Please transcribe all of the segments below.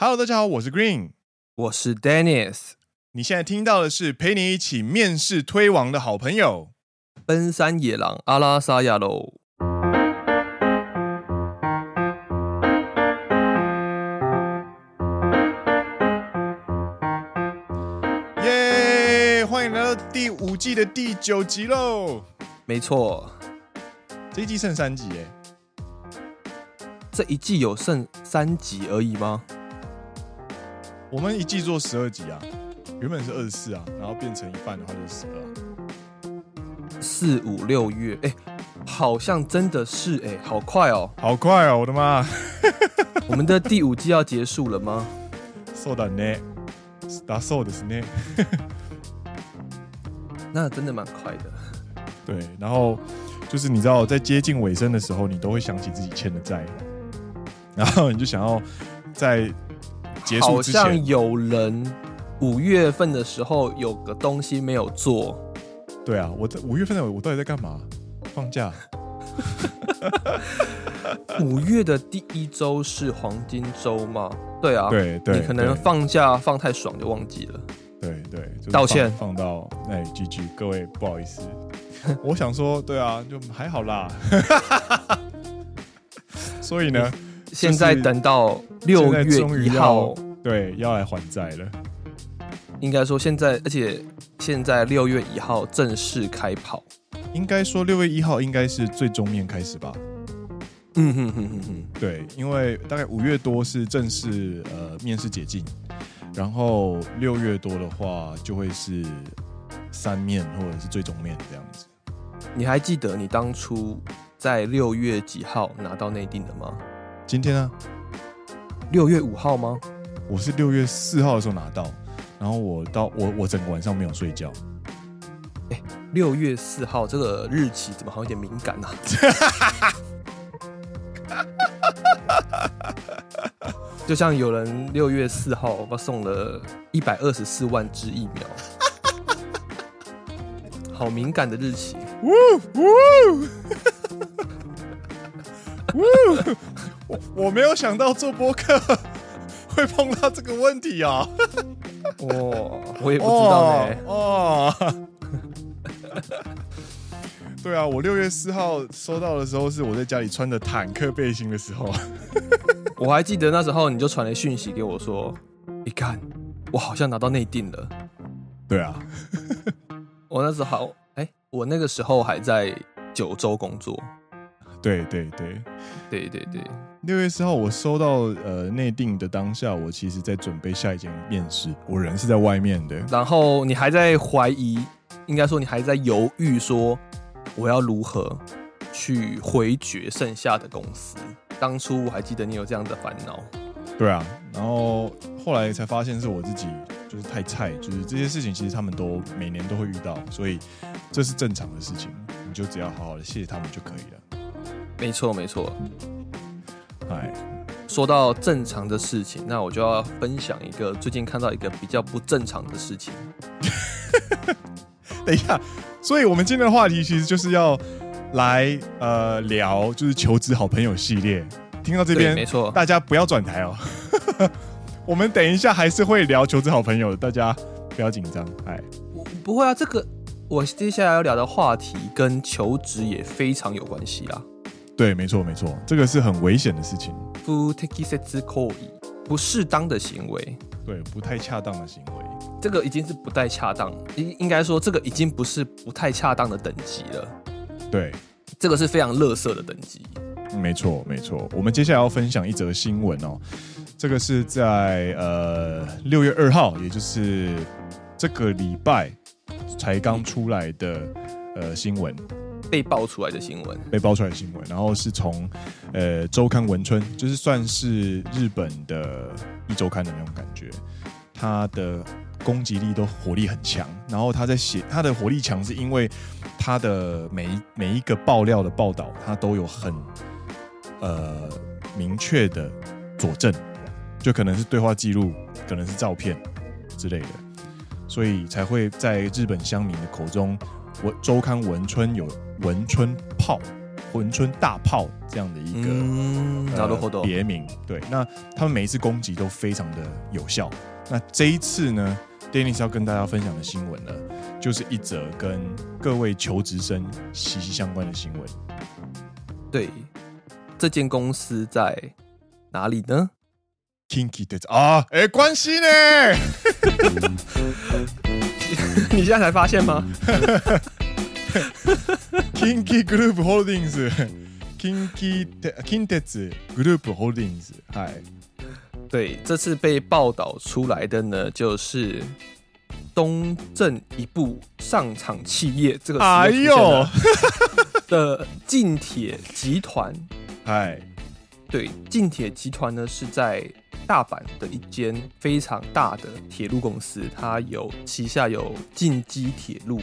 Hello，大家好，我是 Green，我是 Dennis。你现在听到的是陪你一起面试推王的好朋友——奔山野狼阿拉萨亚喽。耶！欢迎来到第五季的第九集喽。没错，这一季剩三集耶。这一季有剩三集而已吗？我们一季做十二集啊，原本是二十四啊，然后变成一半的话就是十二。四五六月，哎、欸，好像真的是哎、欸，好快哦，好快哦，我的妈！我们的第五季要结束了吗？そうだね。だそうですね。那真的蛮快的。对，然后就是你知道，在接近尾声的时候，你都会想起自己欠的债，然后你就想要在。 好像有人五月份的时候有个东西没有做。对啊，我在五月份的我到底在干嘛？放假。五月的第一周是黄金周吗？对啊，对对，你可能放假放太爽就忘记了。对对，就是、道歉。放到哎，GG，各位不好意思。我想说，对啊，就还好啦。所以呢？现在等到六月一号，对，要来还债了。应该说现在，而且现在六月一号正式开跑。应该说六月一号应该是最终面开始吧？嗯哼哼哼哼，对，因为大概五月多是正式呃面试解禁，然后六月多的话就会是三面或者是最终面这样子。你还记得你当初在六月几号拿到内定的吗？今天呢？六月五号吗？我是六月四号的时候拿到，然后我到我我整个晚上没有睡觉。哎，六月四号这个日期怎么好像有点敏感呢？就像有人六月四号我送了一百二十四万支疫苗，好敏感的日期。呜呜呜我 我没有想到做播客会碰到这个问题啊！哦，我也不知道呢。哦，对啊，我六月四号收到的时候是我在家里穿着坦克背心的时候。我还记得那时候你就传了讯息给我说：“你看，我好像拿到内定了。”对啊，我那时候哎，我那个时候还在九州工作。对对对对对对，六月四号我收到呃内定的当下，我其实在准备下一间面试，我人是在外面的。然后你还在怀疑，应该说你还在犹豫，说我要如何去回绝剩下的公司。当初我还记得你有这样的烦恼。对啊，然后后来才发现是我自己就是太菜，就是这些事情其实他们都每年都会遇到，所以这是正常的事情，你就只要好好的谢谢他们就可以了。没错，没错。哎，说到正常的事情，那我就要分享一个最近看到一个比较不正常的事情。等一下，所以我们今天的话题其实就是要来呃聊，就是求职好朋友系列。听到这边，没错，大家不要转台哦。我们等一下还是会聊求职好朋友的，大家不要紧张。哎，不会啊，这个我接下来要聊的话题跟求职也非常有关系啊。对，没错，没错，这个是很危险的事情。不适当的行为，对，不太恰当的行为，这个已经是不太恰当，应应该说这个已经不是不太恰当的等级了。对，这个是非常垃圾的等级。没错，没错。我们接下来要分享一则新闻哦，这个是在呃六月二号，也就是这个礼拜才刚出来的呃新闻。被爆出来的新闻，被爆出来的新闻，然后是从呃周刊文春，就是算是日本的一周刊的那种感觉，它的攻击力都火力很强，然后他在写他的火力强，是因为他的每一每一个爆料的报道，他都有很呃明确的佐证，就可能是对话记录，可能是照片之类的，所以才会在日本乡民的口中，我周刊文春有。文春炮文春大炮这样的一个、嗯呃、别名。对，那他们每一次攻击都非常的有效。那这一次呢，Dennis 要跟大家分享的新闻呢，就是一则跟各位求职生息息相关的新闻。对，这间公司在哪里呢？Kinky 的啊，哎，关系呢？你现在才发现吗 ？Kinky Group Holdings，Kinky Kintetsu Group Holdings，嗨，对，这次被报道出来的呢，就是东正一部上场企业这个哎呦的近铁集团，嗨，对，近铁集团呢是在。大阪的一间非常大的铁路公司，它有旗下有近畿铁路，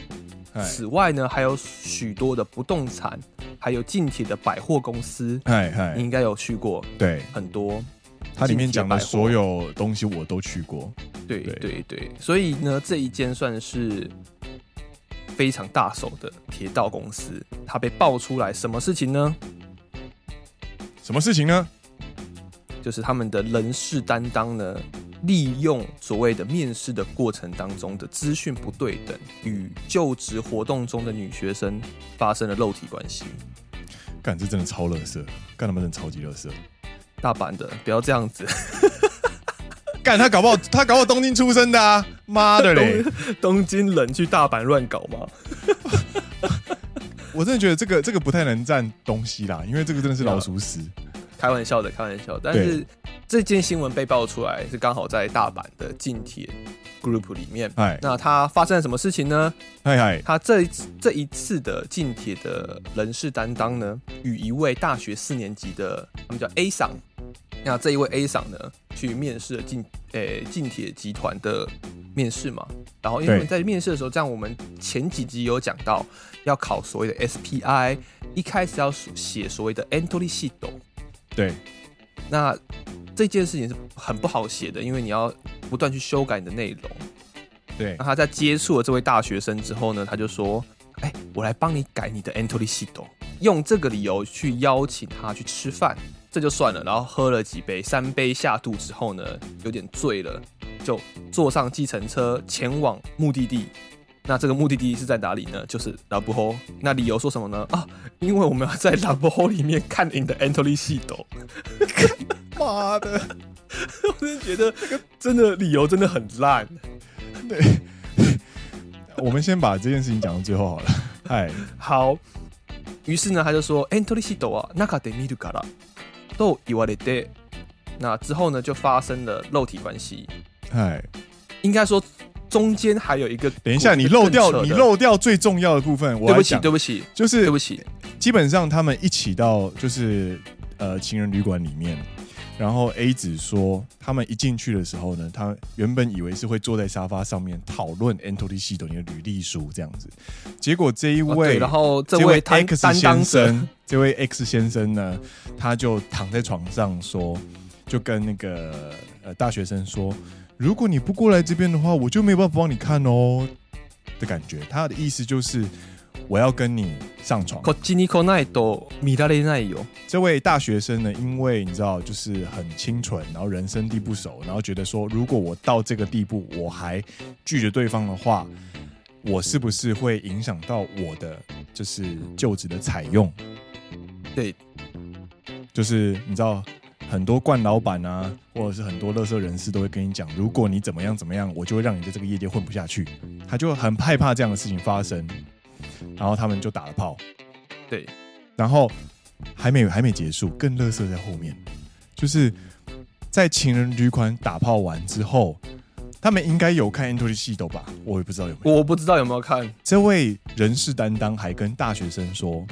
此外呢还有许多的不动产，还有近铁的百货公司。嗨嗨，你应该有去过，对，很多。它里面讲的所有东西我都去过，对对对，对，所以呢这一间算是非常大手的铁道公司，它被爆出来什么事情呢？什么事情呢？就是他们的人事担当呢，利用所谓的面试的过程当中的资讯不对等，与就职活动中的女学生发生了肉体关系。干，这真的超垃圾！干他们真的超级垃圾！大阪的，不要这样子。干他搞不好，他搞不好东京出生的啊！妈的嘞，东京人去大阪乱搞吗？我真的觉得这个这个不太能占东西啦，因为这个真的是老鼠屎。开玩笑的，开玩笑。但是这件新闻被爆出来是刚好在大阪的近铁 group 里面。哎，那他发生了什么事情呢？嗨嗨，他这一次这一次的近铁的人事担当呢，与一位大学四年级的，他们叫 A 桑。那这一位 A 桑呢，去面试了近诶近铁集团的面试嘛。然后因为在面试的时候，这样我们前几集有讲到要考所谓的 SPI，一开始要写所谓的 entry sheet。对，那这件事情是很不好写的，因为你要不断去修改你的内容。对，那他在接触了这位大学生之后呢，他就说：“哎、欸，我来帮你改你的 entry sheet，用这个理由去邀请他去吃饭，这就算了。然后喝了几杯，三杯下肚之后呢，有点醉了，就坐上计程车前往目的地。”那这个目的地是在哪里呢？就是拉布吼。那理由说什么呢？啊，因为我们要在拉布吼里面看你的 entry sheet。妈的！我真的觉得这个真的理由真的很烂。对，我们先把这件事情讲到最后好了。嗨，好。于是呢，他就说 entry sheet 啊，中で见るからと言われて。那之后呢，就发生了肉体关系。嗨，应该说。 中间还有一个，等一下，你漏掉你漏掉最重要的部分。我对不起，对不起，就是对不起。基本上他们一起到就是呃情人旅馆里面，然后 A 子说他们一进去的时候呢，他原本以为是会坐在沙发上面讨论 entry sheet 的履历书这样子，结果这一位，然后这位 X 先生，这位 X 先生呢，他就躺在床上说，就跟那个呃大学生说。如果你不过来这边的话，我就没有办法帮你看哦的感觉。他的意思就是我要跟你上床。这位大学生呢，因为你知道，就是很清纯，然后人生地不熟，然后觉得说，如果我到这个地步，我还拒绝对方的话，我是不是会影响到我的就是就职的采用？对，就是你知道。很多惯老板啊，或者是很多乐色人士都会跟你讲，如果你怎么样怎么样，我就会让你在这个业界混不下去。他就很害怕这样的事情发生，然后他们就打了炮。对，然后还没有还没结束，更乐色在后面，就是在情人旅馆打炮完之后，他们应该有看 entry sheet 吧？我也不知道有没有，我不知道有没有看。这位人事担当还跟大学生说，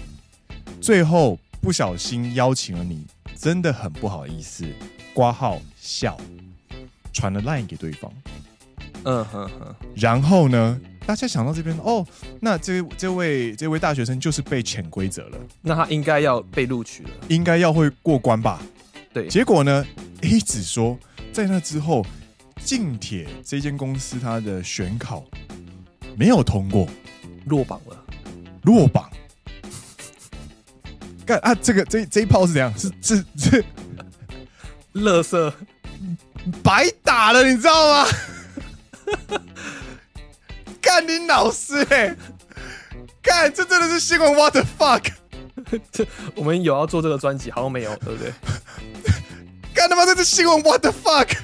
最后不小心邀请了你。真的很不好意思，挂号笑，传了 line 给对方。嗯哼哼。然后呢，大家想到这边哦，那这这位这位大学生就是被潜规则了，那他应该要被录取了，应该要会过关吧？对。结果呢，A 子说，在那之后，近铁这间公司他的选考没有通过，落榜了，落榜。干啊，这个这这一炮是怎样？是是是，乐色白打了，你知道吗？干你老师哎、欸！干，这真的是新闻？What the fuck？这我们有要做这个专辑，好像没有，对不对？干他妈这是新闻？What the fuck？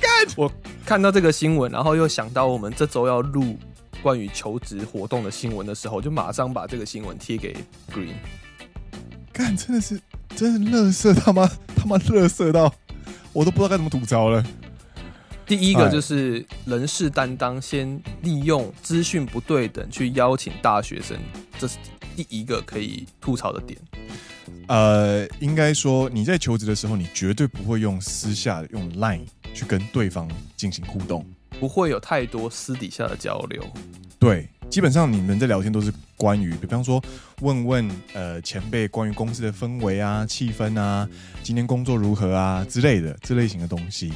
干！我看到这个新闻，然后又想到我们这周要录关于求职活动的新闻的时候，就马上把这个新闻贴给 Green。干，真的是，真是乐色他妈他妈乐色到，我都不知道该怎么吐槽了。第一个就是人事担当，先利用资讯不对等去邀请大学生，这是第一个可以吐槽的点。呃，应该说你在求职的时候，你绝对不会用私下用 Line 去跟对方进行互动，不会有太多私底下的交流。对，基本上你们在聊天都是关于，比方说问问呃前辈关于公司的氛围啊、气氛啊、今天工作如何啊之类的这类型的东西。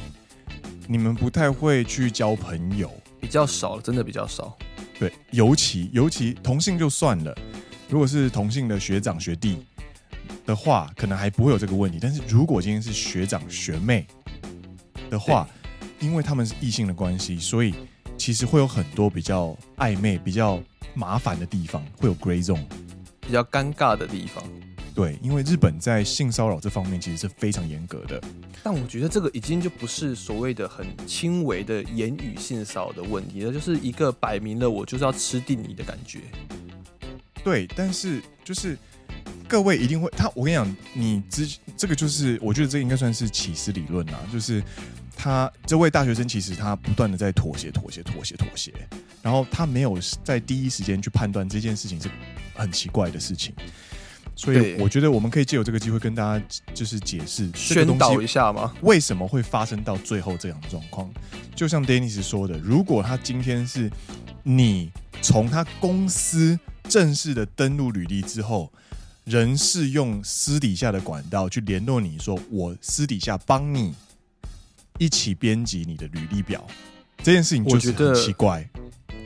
你们不太会去交朋友，比较少，真的比较少。对，尤其尤其同性就算了，如果是同性的学长学弟的话，可能还不会有这个问题。但是如果今天是学长学妹的话，因为他们是异性的关系，所以其实会有很多比较暧昧、比较麻烦的地方，会有 gray zone，比较尴尬的地方。对，因为日本在性骚扰这方面其实是非常严格的。但我觉得这个已经就不是所谓的很轻微的言语性骚扰的问题了，就是一个摆明了我就是要吃定你的感觉。对，但是就是各位一定会他，我跟你讲，你之这个就是我觉得这应该算是起司理论啊，就是他这位大学生其实他不断的在妥协、妥协、妥协、妥协，然后他没有在第一时间去判断这件事情是很奇怪的事情。所以我觉得我们可以借由这个机会跟大家就是解释宣导一下吗？为什么会发生到最后这样的状况？就像 Dennis 说的，如果他今天是你从他公司正式的登录履历之后，人是用私底下的管道去联络你说，我私底下帮你一起编辑你的履历表，这件事情就是很奇怪。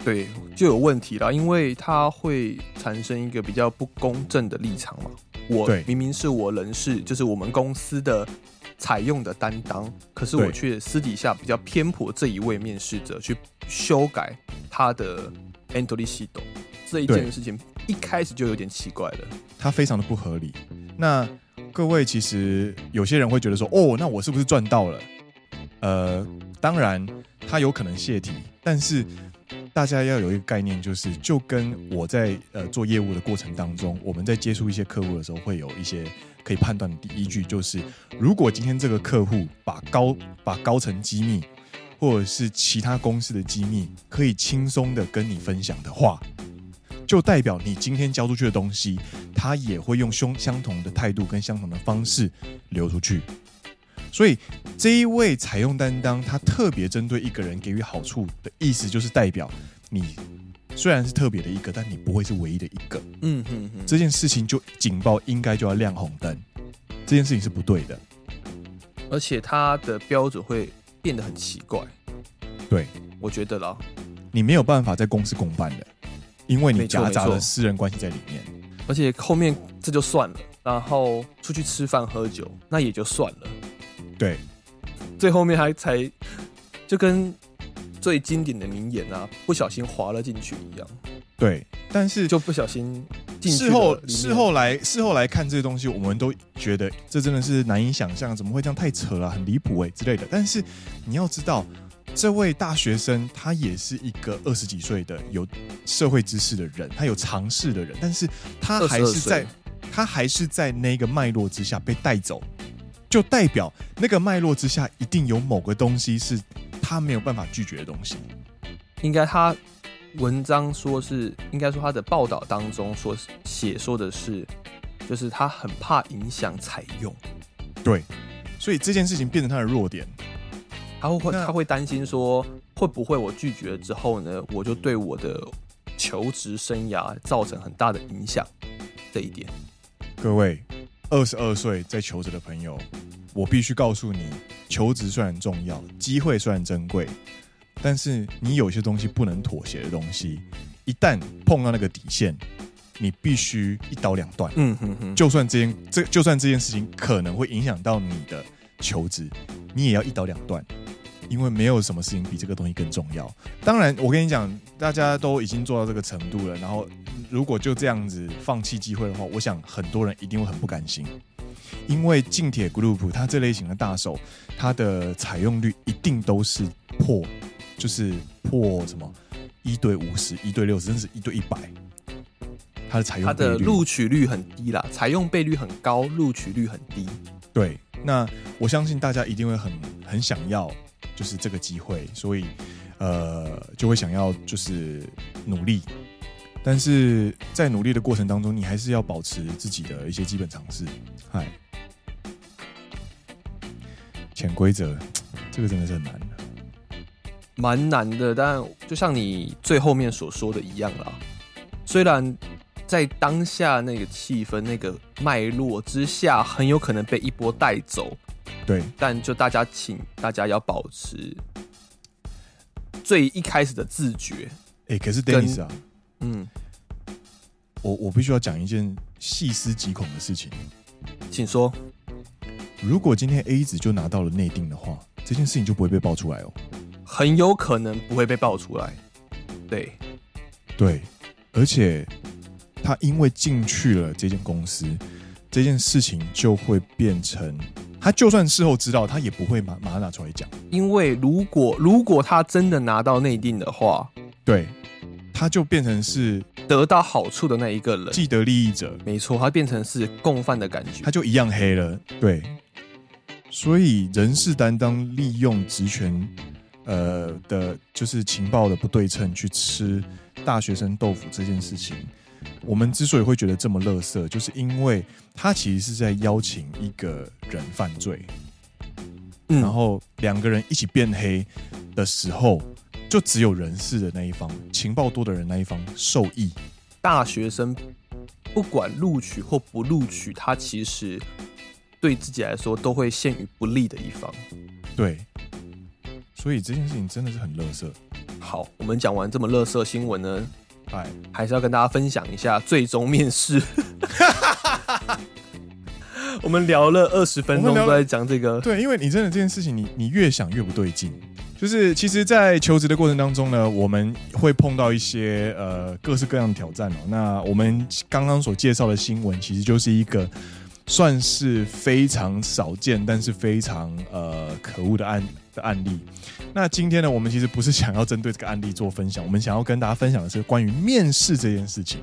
对，就有问题了，因为它会产生一个比较不公正的立场嘛。我明明是我人事，就是我们公司的采用的担当，可是我却私底下比较偏颇这一位面试者去修改他的 entry sheet，这一件事情一开始就有点奇怪了，它非常的不合理。那各位其实有些人会觉得说，哦，那我是不是赚到了？呃，当然他有可能泄题，但是。大家要有一个概念，就是就跟我在呃做业务的过程当中，我们在接触一些客户的时候，会有一些可以判断的第一句，就是如果今天这个客户把高把高层机密或者是其他公司的机密可以轻松的跟你分享的话，就代表你今天交出去的东西，他也会用相相同的态度跟相同的方式流出去。所以这一位采用担当，他特别针对一个人给予好处的意思，就是代表你虽然是特别的一个，但你不会是唯一的一个。嗯哼哼，这件事情就警报应该就要亮红灯，这件事情是不对的，而且他的标准会变得很奇怪。对，我觉得啦，你没有办法在公司公办的，因为你夹杂了私人关系在里面，而且后面这就算了，然后出去吃饭喝酒那也就算了。对，最后面还才就跟最经典的名言啊，不小心滑了进去一样。对，但是就不小心进去。事后事后来事后来看这些东西，我们都觉得这真的是难以想象，怎么会这样太扯了，很离谱哎之类的。但是你要知道，这位大学生他也是一个二十几岁的有社会知识的人，他有尝试的人，但是他还是在他还是在那个脉络之下被带走。就代表那个脉络之下，一定有某个东西是他没有办法拒绝的东西。应该他文章说是，应该说他的报道当中所写说的是，就是他很怕影响采用。对，所以这件事情变成他的弱点。他会他会担心说，会不会我拒绝了之后呢，我就对我的求职生涯造成很大的影响。这一点，各位。二十二岁在求职的朋友，我必须告诉你，求职虽然重要，机会虽然珍贵，但是你有些东西不能妥协的东西，一旦碰到那个底线，你必须一刀两断。嗯哼哼，就算这件这就算这件事情可能会影响到你的求职，你也要一刀两断，因为没有什么事情比这个东西更重要。当然，我跟你讲，大家都已经做到这个程度了，然后如果就这样子放弃机会的话，我想很多人一定会很不甘心。因为近铁 Group 它这类型的大手，它的采用率一定都是破，就是破什么一对五十、一对六十，甚至一对一百。它的采用它的录取率很低啦，采用倍率很高，录取率很低。对，那我相信大家一定会很很想要，就是这个机会，所以呃就会想要就是努力。但是在努力的过程当中，你还是要保持自己的一些基本常识。嗨，潜规则，这个真的是很难，蛮难的。但就像你最后面所说的一样啦，虽然在当下那个气氛、那个脉络之下，很有可能被一波带走。对，但就大家请大家要保持最一开始的自觉。哎、欸，可是 Dennis 啊。嗯，我我必须要讲一件细思极恐的事情，请说。如果今天 A 子就拿到了内定的话，这件事情就不会被爆出来哦。很有可能不会被爆出来。对，对，而且他因为进去了这间公司，这件事情就会变成他就算事后知道，他也不会马马上拿出来讲。因为如果如果他真的拿到内定的话，对。他就变成是得到好处的那一个人，既得利益者。没错，他变成是共犯的感觉，他就一样黑了。对，所以人事担当利用职权，呃的，就是情报的不对称去吃大学生豆腐这件事情，我们之所以会觉得这么乐色，就是因为他其实是在邀请一个人犯罪，嗯，然后两个人一起变黑的时候。就只有人事的那一方，情报多的人那一方受益。大学生不管录取或不录取，他其实对自己来说都会陷于不利的一方。对，所以这件事情真的是很乐色。好，我们讲完这么乐色新闻呢，哎，还是要跟大家分享一下最终面试。我们聊了二十分钟都在讲这个，对，因为你真的这件事情你，你你越想越不对劲。就是其实，在求职的过程当中呢，我们会碰到一些呃各式各样的挑战哦。那我们刚刚所介绍的新闻，其实就是一个算是非常少见，但是非常呃可恶的案的案例。那今天呢，我们其实不是想要针对这个案例做分享，我们想要跟大家分享的是关于面试这件事情，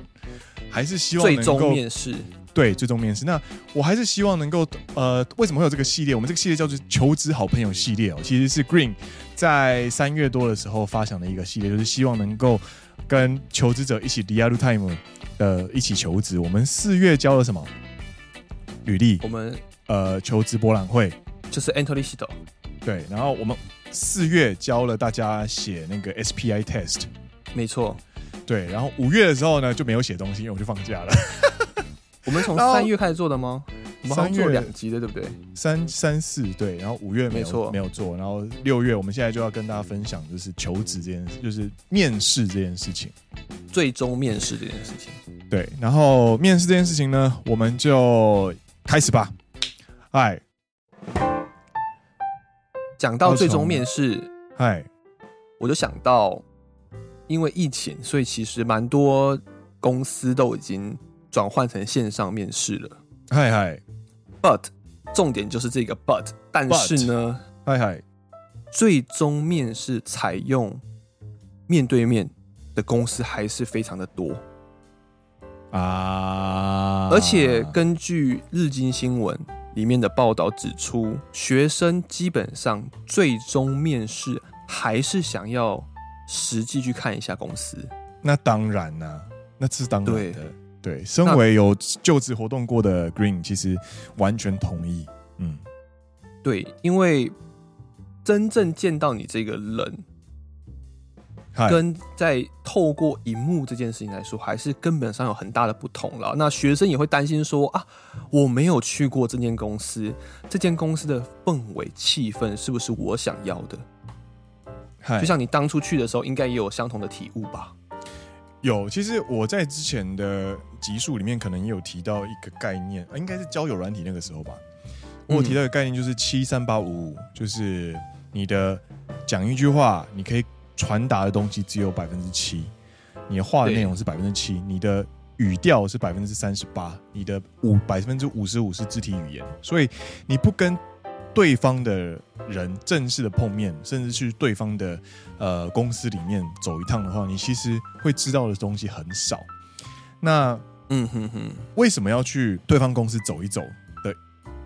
还是希望最终面试。对，最终面试。那我还是希望能够，呃，为什么会有这个系列？我们这个系列叫做“求职好朋友”系列哦，其实是 Green 在三月多的时候发想的一个系列，就是希望能够跟求职者一起 real time 的一起求职。我们四月教了什么？履历。我们呃，求职博览会就是 Entry Sheet。对，然后我们四月教了大家写那个 SPI test。没错。对，然后五月的时候呢，就没有写东西，因为我就放假了。我们从三月开始做的吗？我们好像做两集的，对不对？三三四对，然后五月没有没错没有做，然后六月我们现在就要跟大家分享，就是求职这件事，就是面试这件事情，最终面试这件事情。对，然后面试这件事情呢，我们就开始吧。嗨，讲到最终面试，嗨，我就想到，因为疫情，所以其实蛮多公司都已经。转换成线上面试了，嗨嗨，but 重点就是这个 but，但是呢，嗨嗨，最终面试采用面对面的公司还是非常的多。啊，而且根据日经新闻里面的报道指出，学生基本上最终面试还是想要实际去看一下公司，那当然啦、啊，那是当然的。对，身为有就职活动过的 Green，其实完全同意。嗯，对，因为真正见到你这个人，跟在透过荧幕这件事情来说，还是根本上有很大的不同了。那学生也会担心说啊，我没有去过这间公司，这间公司的氛围气氛是不是我想要的？就像你当初去的时候，应该也有相同的体悟吧？有，其实我在之前的集数里面可能也有提到一个概念，应该是交友软体那个时候吧。我有提到一个概念就是七三八五五，就是你的讲一句话，你可以传达的东西只有百分之七，你的话的内容是百分之七，你的语调是百分之三十八，你的五百分之五十五是肢体语言，所以你不跟对方的人正式的碰面，甚至去对方的呃公司里面走一趟的话，你其实会知道的东西很少。那嗯哼哼，为什么要去对方公司走一走的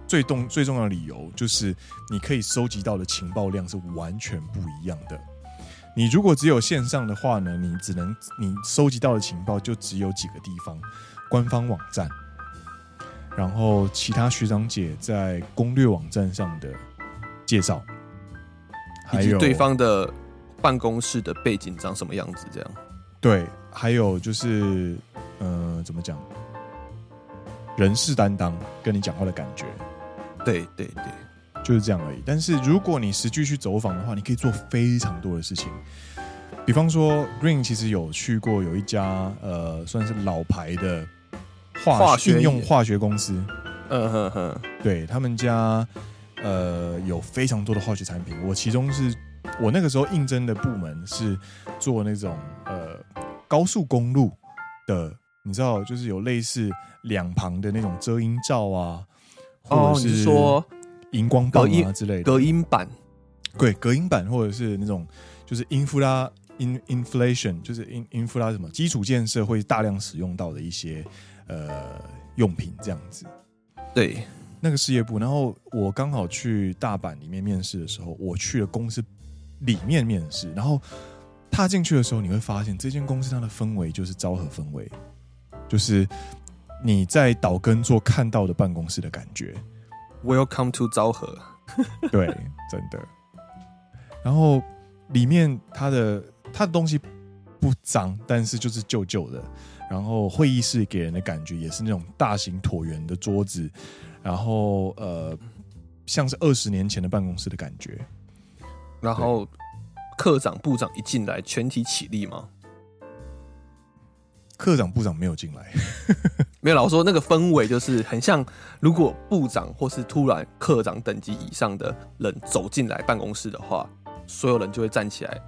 最重最重要的理由，就是你可以收集到的情报量是完全不一样的。你如果只有线上的话呢，你只能你收集到的情报就只有几个地方，官方网站，然后其他学长姐在攻略网站上的介绍，还有对方的办公室的背景长什么样子，这样。对，还有就是。呃，怎么讲？人事担当跟你讲话的感觉，对对对，就是这样而已。但是如果你实际去走访的话，你可以做非常多的事情。比方说，Green 其实有去过有一家呃，算是老牌的化学应用化学公司。嗯哼哼，对他们家呃有非常多的化学产品。我其中是我那个时候应征的部门是做那种呃高速公路的。你知道，就是有类似两旁的那种遮阴罩啊，或者是说荧光棒啊之类的隔音板，对，隔音板或者是那种就是英夫拉 in inflation，就是 in infra 什么基础建设会大量使用到的一些呃用品这样子。对，那个事业部，然后我刚好去大阪里面面试的时候，我去了公司里面面试，然后踏进去的时候，你会发现这间公司它的氛围就是昭和氛围。就是你在岛根做看到的办公室的感觉。Welcome to 昭和。对，真的。然后里面它的它的东西不脏，但是就是旧旧的。然后会议室给人的感觉也是那种大型椭圆的桌子，然后呃，像是二十年前的办公室的感觉。然后课长部长一进来，全体起立吗？科长部长没有进来，没有。老实说那个氛围就是很像，如果部长或是突然科长等级以上的人走进来办公室的话，所有人就会站起来。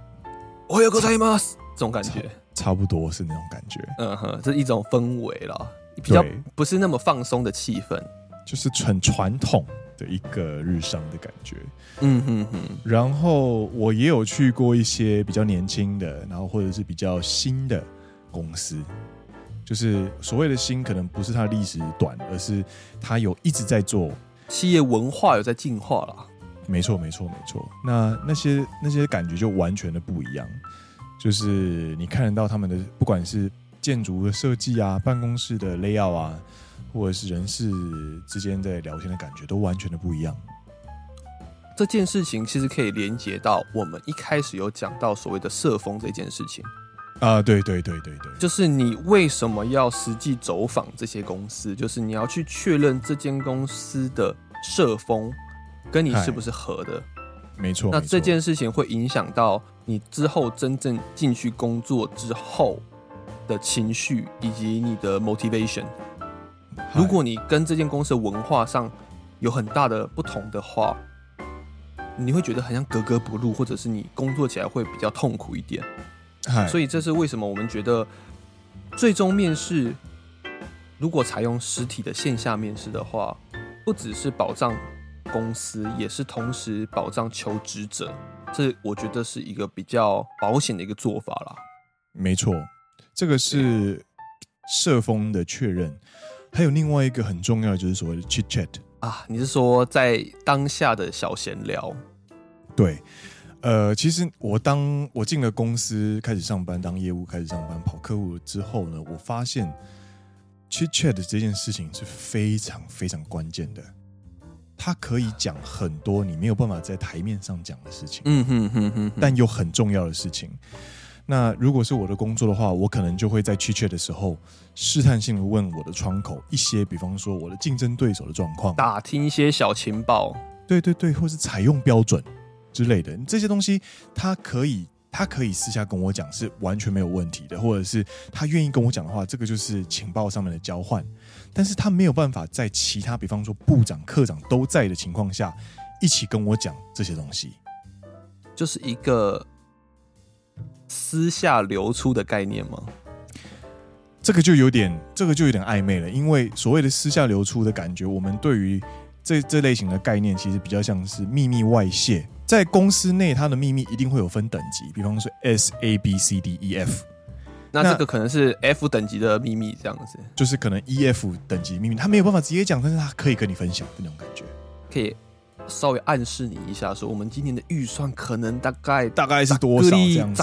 我有个在吗？这种感觉差，差不多是那种感觉。嗯哼，这是一种氛围了，比较不是那么放松的气氛，就是很传统的一个日商的感觉。嗯哼哼。然后我也有去过一些比较年轻的，然后或者是比较新的。公司就是所谓的新，可能不是它历史短，而是它有一直在做企业文化有在进化了。没错，没错，没错。那那些那些感觉就完全的不一样，就是你看得到他们的不管是建筑的设计啊、办公室的 layout 啊，或者是人事之间在聊天的感觉，都完全的不一样。这件事情其实可以连接到我们一开始有讲到所谓的社风这件事情。啊，对对对对对，就是你为什么要实际走访这些公司？就是你要去确认这间公司的社风跟你是不是合的。没错，那这件事情会影响到你之后真正进去工作之后的情绪以及你的 motivation。如果你跟这间公司的文化上有很大的不同的话，你会觉得好像格格不入，或者是你工作起来会比较痛苦一点。所以这是为什么我们觉得最终面试如果采用实体的线下面试的话，不只是保障公司，也是同时保障求职者。这我觉得是一个比较保险的一个做法啦。没错，这个是社风的确认。还有另外一个很重要的就是所谓的 chit chat 啊，你是说在当下的小闲聊？对。呃，其实我当我进了公司开始上班，当业务开始上班跑客户之后呢，我发现 chit chat 这件事情是非常非常关键的，它可以讲很多你没有办法在台面上讲的事情，嗯哼哼哼，但又很重要的事情。那如果是我的工作的话，我可能就会在 chit chat 的时候试探性的问我的窗口一些，比方说我的竞争对手的状况，打听一些小情报，对对对，或是采用标准。之类的，这些东西他可以他可以私下跟我讲是完全没有问题的，或者是他愿意跟我讲的话，这个就是情报上面的交换。但是他没有办法在其他，比方说部长、科长都在的情况下，一起跟我讲这些东西，就是一个私下流出的概念吗？这个就有点，这个就有点暧昧了，因为所谓的私下流出的感觉，我们对于这这类型的概念，其实比较像是秘密外泄。在公司内，它的秘密一定会有分等级，比方说 S A B C D E F，那这个可能是 F 等级的秘密，这样子，就是可能 E F 等级秘密，他没有办法直接讲，但是他可以跟你分享的那种感觉，可以。稍微暗示你一下，说我们今年的预算可能大概大概是多少这样子？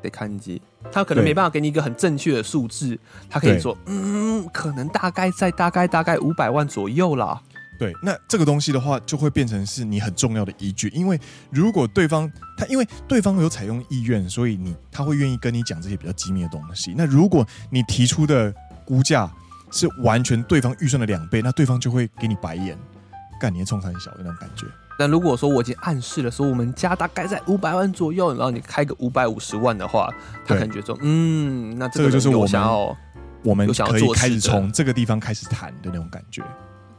得看机，他可能没办法给你一个很正确的数字，他可以说，嗯，可能大概在大概大概五百万左右啦。对，那这个东西的话，就会变成是你很重要的依据，因为如果对方他因为对方有采用意愿，所以你他会愿意跟你讲这些比较机密的东西。那如果你提出的估价，是完全对方预算的两倍，那对方就会给你白眼，干你冲三小的那种感觉。那如果说我已经暗示了说我们家大概在五百万左右，然后你开个五百五十万的话，他可能觉得说，嗯，那这个就是我想要，我们可以开始从这个地方开始谈的那种感觉。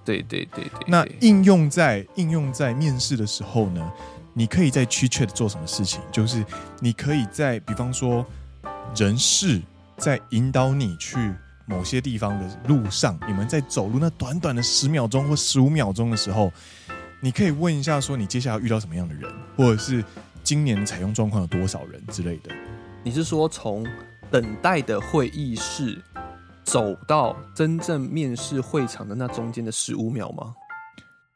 对对对对。那应用在应用在面试的时候呢，你可以在 chitchat 做什么事情？就是你可以在比方说人事在引导你去。某些地方的路上，你们在走路那短短的十秒钟或十五秒钟的时候，你可以问一下说，你接下来遇到什么样的人，或者是今年采用状况有多少人之类的。你是说从等待的会议室走到真正面试会场的那中间的十五秒吗？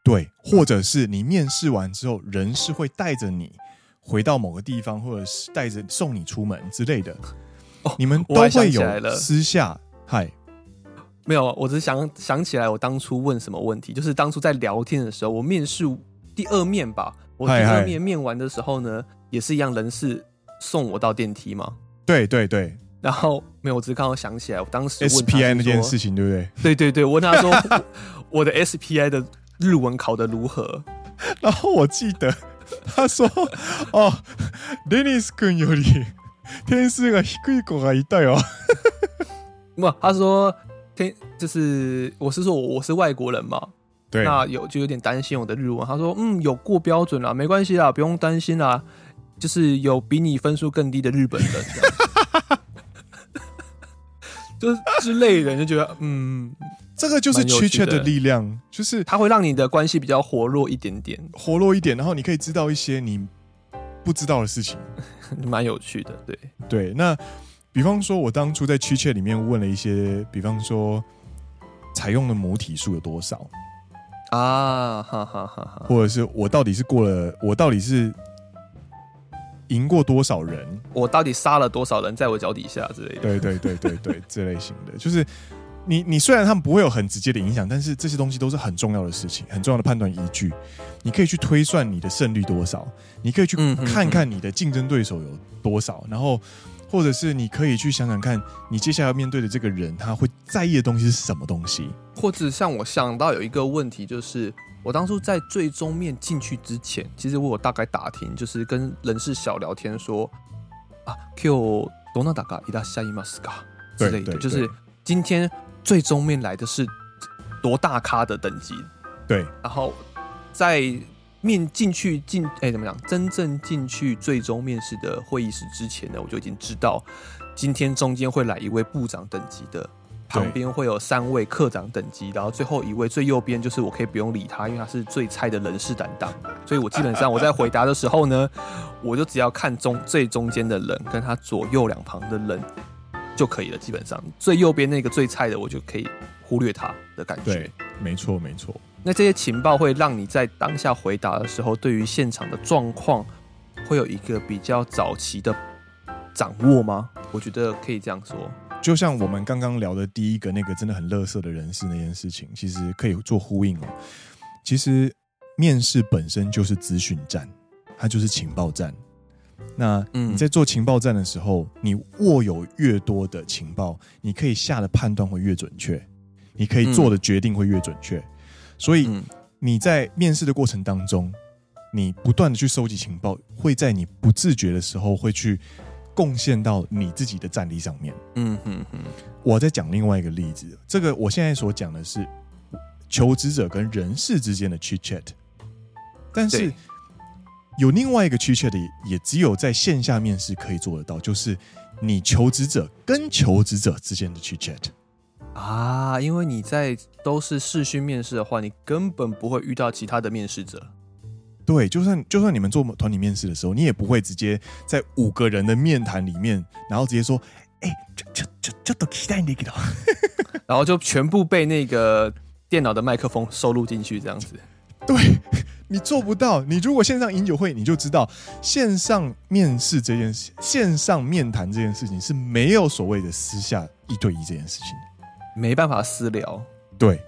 对，或者是你面试完之后，人是会带着你回到某个地方，或者是带着送你出门之类的。哦，你们都会有私下。嗨，没有，我只是想想起来，我当初问什么问题，就是当初在聊天的时候，我面试第二面吧，我第二面面完的时候呢，也是一样，人事送我到电梯吗。对对对，然后没有，我只是刚好想起来，我当时 SPI 那件事情，对不对？对对对，我问他说我，我的 SPI 的日文考得如何？然后我记得他说：“哦，デニス君より点数が低い子がいたよ。”不，他说天就是我是说我我是外国人嘛，对，那有就有点担心我的日文。他说嗯，有过标准啦，没关系啦，不用担心啦，就是有比你分数更低的日本人， 就是之类的，就觉得 嗯，这个就是 chitchat 的力量，就是它会让你的关系比较活络一点点，活络一点，然后你可以知道一些你不知道的事情，蛮有趣的，对对，那。比方说，我当初在 chitchat 里面问了一些，比方说，采用的母体数有多少啊？哈哈哈哈！或者是我到底是过了，我到底是赢过多少人？我到底杀了多少人在我脚底下之类的？对对对对对，这类型的，就是你你虽然他们不会有很直接的影响，但是这些东西都是很重要的事情，很重要的判断依据。你可以去推算你的胜率多少，你可以去看看你的竞争对手有多少，然后。或者是你可以去想想看，你接下来要面对的这个人，他会在意的东西是什么东西？或者像我想到有一个问题，就是我当初在最终面进去之前，其实我有大概打听，就是跟人事小聊天说啊，Q 多纳达卡伊达夏伊马斯卡之类的，就是今天最终面来的是多大咖的等级？对，然后在。面进去进哎、欸，怎么讲？真正进去最终面试的会议室之前呢，我就已经知道，今天中间会来一位部长等级的，旁边会有三位科长等级，然后最后一位最右边就是我可以不用理他，因为他是最菜的人事担当，所以我基本上我在回答的时候呢，我就只要看中最中间的人跟他左右两旁的人就可以了。基本上最右边那个最菜的，我就可以忽略他的感觉。对，没错，没错。那这些情报会让你在当下回答的时候，对于现场的状况会有一个比较早期的掌握吗？我觉得可以这样说。就像我们刚刚聊的第一个那个真的很乐色的人事那件事情，其实可以做呼应哦。其实面试本身就是资讯战，它就是情报战。那你在做情报战的时候，你握有越多的情报，你可以下的判断会越准确，你可以做的决定会越准确。所以你在面试的过程当中，你不断的去收集情报，会在你不自觉的时候会去贡献到你自己的战力上面。嗯嗯嗯。我再讲另外一个例子，这个我现在所讲的是求职者跟人事之间的 chit chat，但是有另外一个 chit chat 的，也只有在线下面试可以做得到，就是你求职者跟求职者之间的 chit chat。啊，因为你在都是视讯面试的话，你根本不会遇到其他的面试者。对，就算就算你们做团体面试的时候，你也不会直接在五个人的面谈里面，然后直接说：“哎、欸，就就就就都期待你给到。”然后就全部被那个电脑的麦克风收录进去，这样子。对，你做不到。你如果线上饮酒会，你就知道线上面试这件事，线上面谈这件事情是没有所谓的私下一对一这件事情，没办法私聊。对，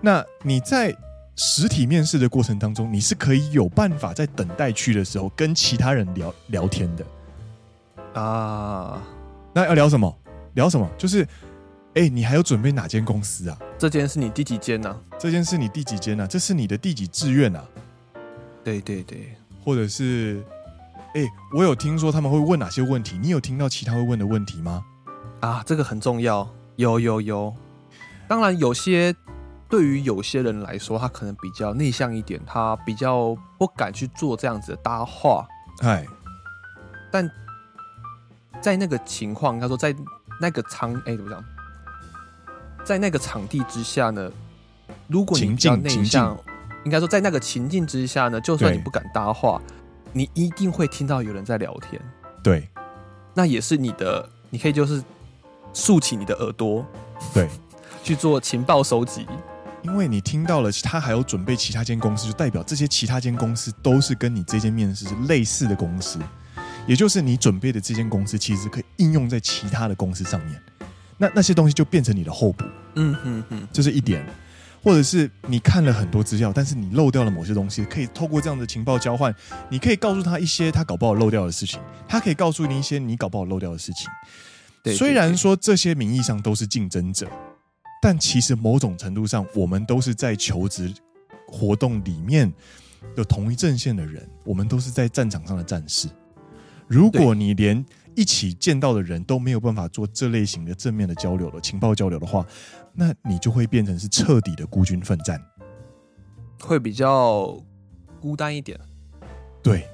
那你在。实体面试的过程当中，你是可以有办法在等待区的时候跟其他人聊聊天的啊。那要聊什么？聊什么？就是，哎、欸，你还有准备哪间公司啊？这间是你第几间呢、啊？这间是你第几间呢、啊？这是你的第几志愿啊？对对对，或者是，哎、欸，我有听说他们会问哪些问题？你有听到其他会问的问题吗？啊，这个很重要。有有有，当然有些。对于有些人来说，他可能比较内向一点，他比较不敢去做这样子的搭话。哎，但在那个情况，应该说在那个场，哎，怎么讲？在那个场地之下呢，如果你比较内向，应该说在那个情境之下呢，就算你不敢搭话，你一定会听到有人在聊天。对，那也是你的，你可以就是竖起你的耳朵，对，去做情报收集。因为你听到了，他还有准备其他间公司，就代表这些其他间公司都是跟你这间面试是类似的公司，也就是你准备的这间公司其实可以应用在其他的公司上面，那那些东西就变成你的候补。嗯哼哼，这是一点。或者是你看了很多资料，但是你漏掉了某些东西，可以透过这样的情报交换，你可以告诉他一些他搞不好漏掉的事情，他可以告诉你一些你搞不好漏掉的事情。对，对，对，虽然说这些名义上都是竞争者。但其实某种程度上，我们都是在求职活动里面的同一阵线的人，我们都是在战场上的战士。如果你连一起见到的人都没有办法做这类型的正面的交流了情报交流的话，那你就会变成是彻底的孤军奋战，会比较孤单一点。对，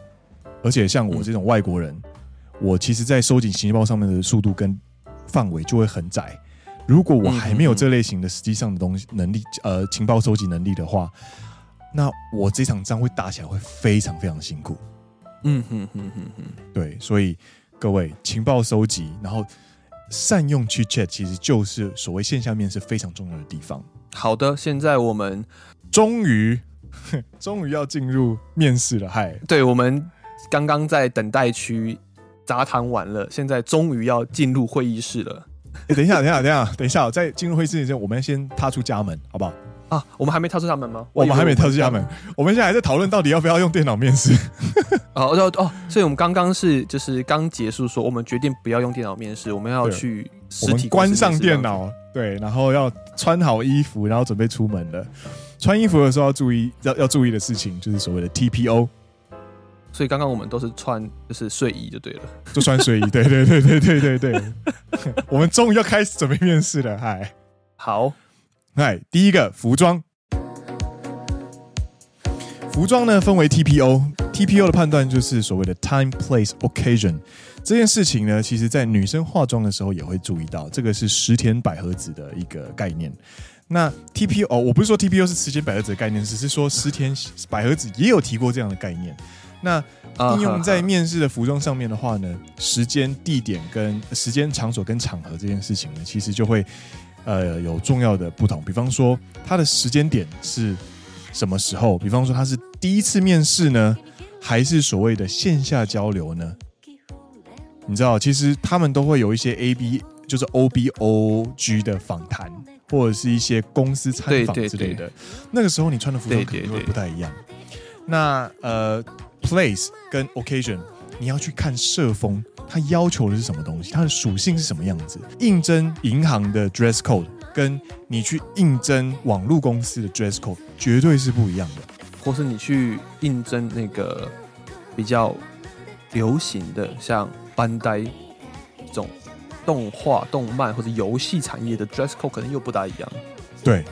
而且像我这种外国人，嗯、我其实，在收集情报上面的速度跟范围就会很窄。如果我还没有这类型的实际上的东西能力，呃，情报收集能力的话，那我这场仗会打起来会非常非常辛苦。嗯哼哼哼哼，对，所以各位情报收集，然后善用 chit chat，其实就是所谓线下面试非常重要的地方。好的，现在我们终于 终于要进入面试了，嗨，对，我们刚刚在等待区杂谈完了，现在终于要进入会议室了。哎，等一下，等一下，等一下，等一下，在进入会议室之前，我们先踏出家门，好不好？啊，我们还没踏出家门吗？我们还没踏出家门，我们现在还在讨论到底要不要用电脑面试。哦哦哦，所以我们刚刚是就是刚结束说，我们决定不要用电脑面试，我们要去实体关上电脑，对，然后要穿好衣服，然后准备出门了。穿衣服的时候要注意要要注意的事情，就是所谓的 TPO。所以刚刚我们都是穿就是睡衣就对了，就穿睡衣，对对对对对对对。我们终于要开始准备面试了，嗨，好，嗨，第一个服装，服装呢分为 TPO，TPO 的判断就是所谓的 time, place, occasion 这件事情呢，其实在女生化妆的时候也会注意到，这个是十田百合子的一个概念。那 TPO 哦，我不是说 TPO 是时间百合子的概念，只是说十天百合子也有提过这样的概念。那应用在面试的服装上面的话呢，时间、地点跟时间、场所跟场合这件事情呢，其实就会呃有重要的不同。比方说，它的时间点是什么时候？比方说，它是第一次面试呢，还是所谓的线下交流呢？你知道，其实他们都会有一些 A B，就是 O B O G 的访谈，或者是一些公司参访之类的。那个时候你穿的服装可能会不太一样。那呃。Place 跟 occasion，你要去看社风，它要求的是什么东西？它的属性是什么样子？应征银行的 dress code，跟你去应征网络公司的 dress code 绝对是不一样的。或是你去应征那个比较流行的，像班代这种动画、动漫或者游戏产业的 dress code，可能又不大一样。对，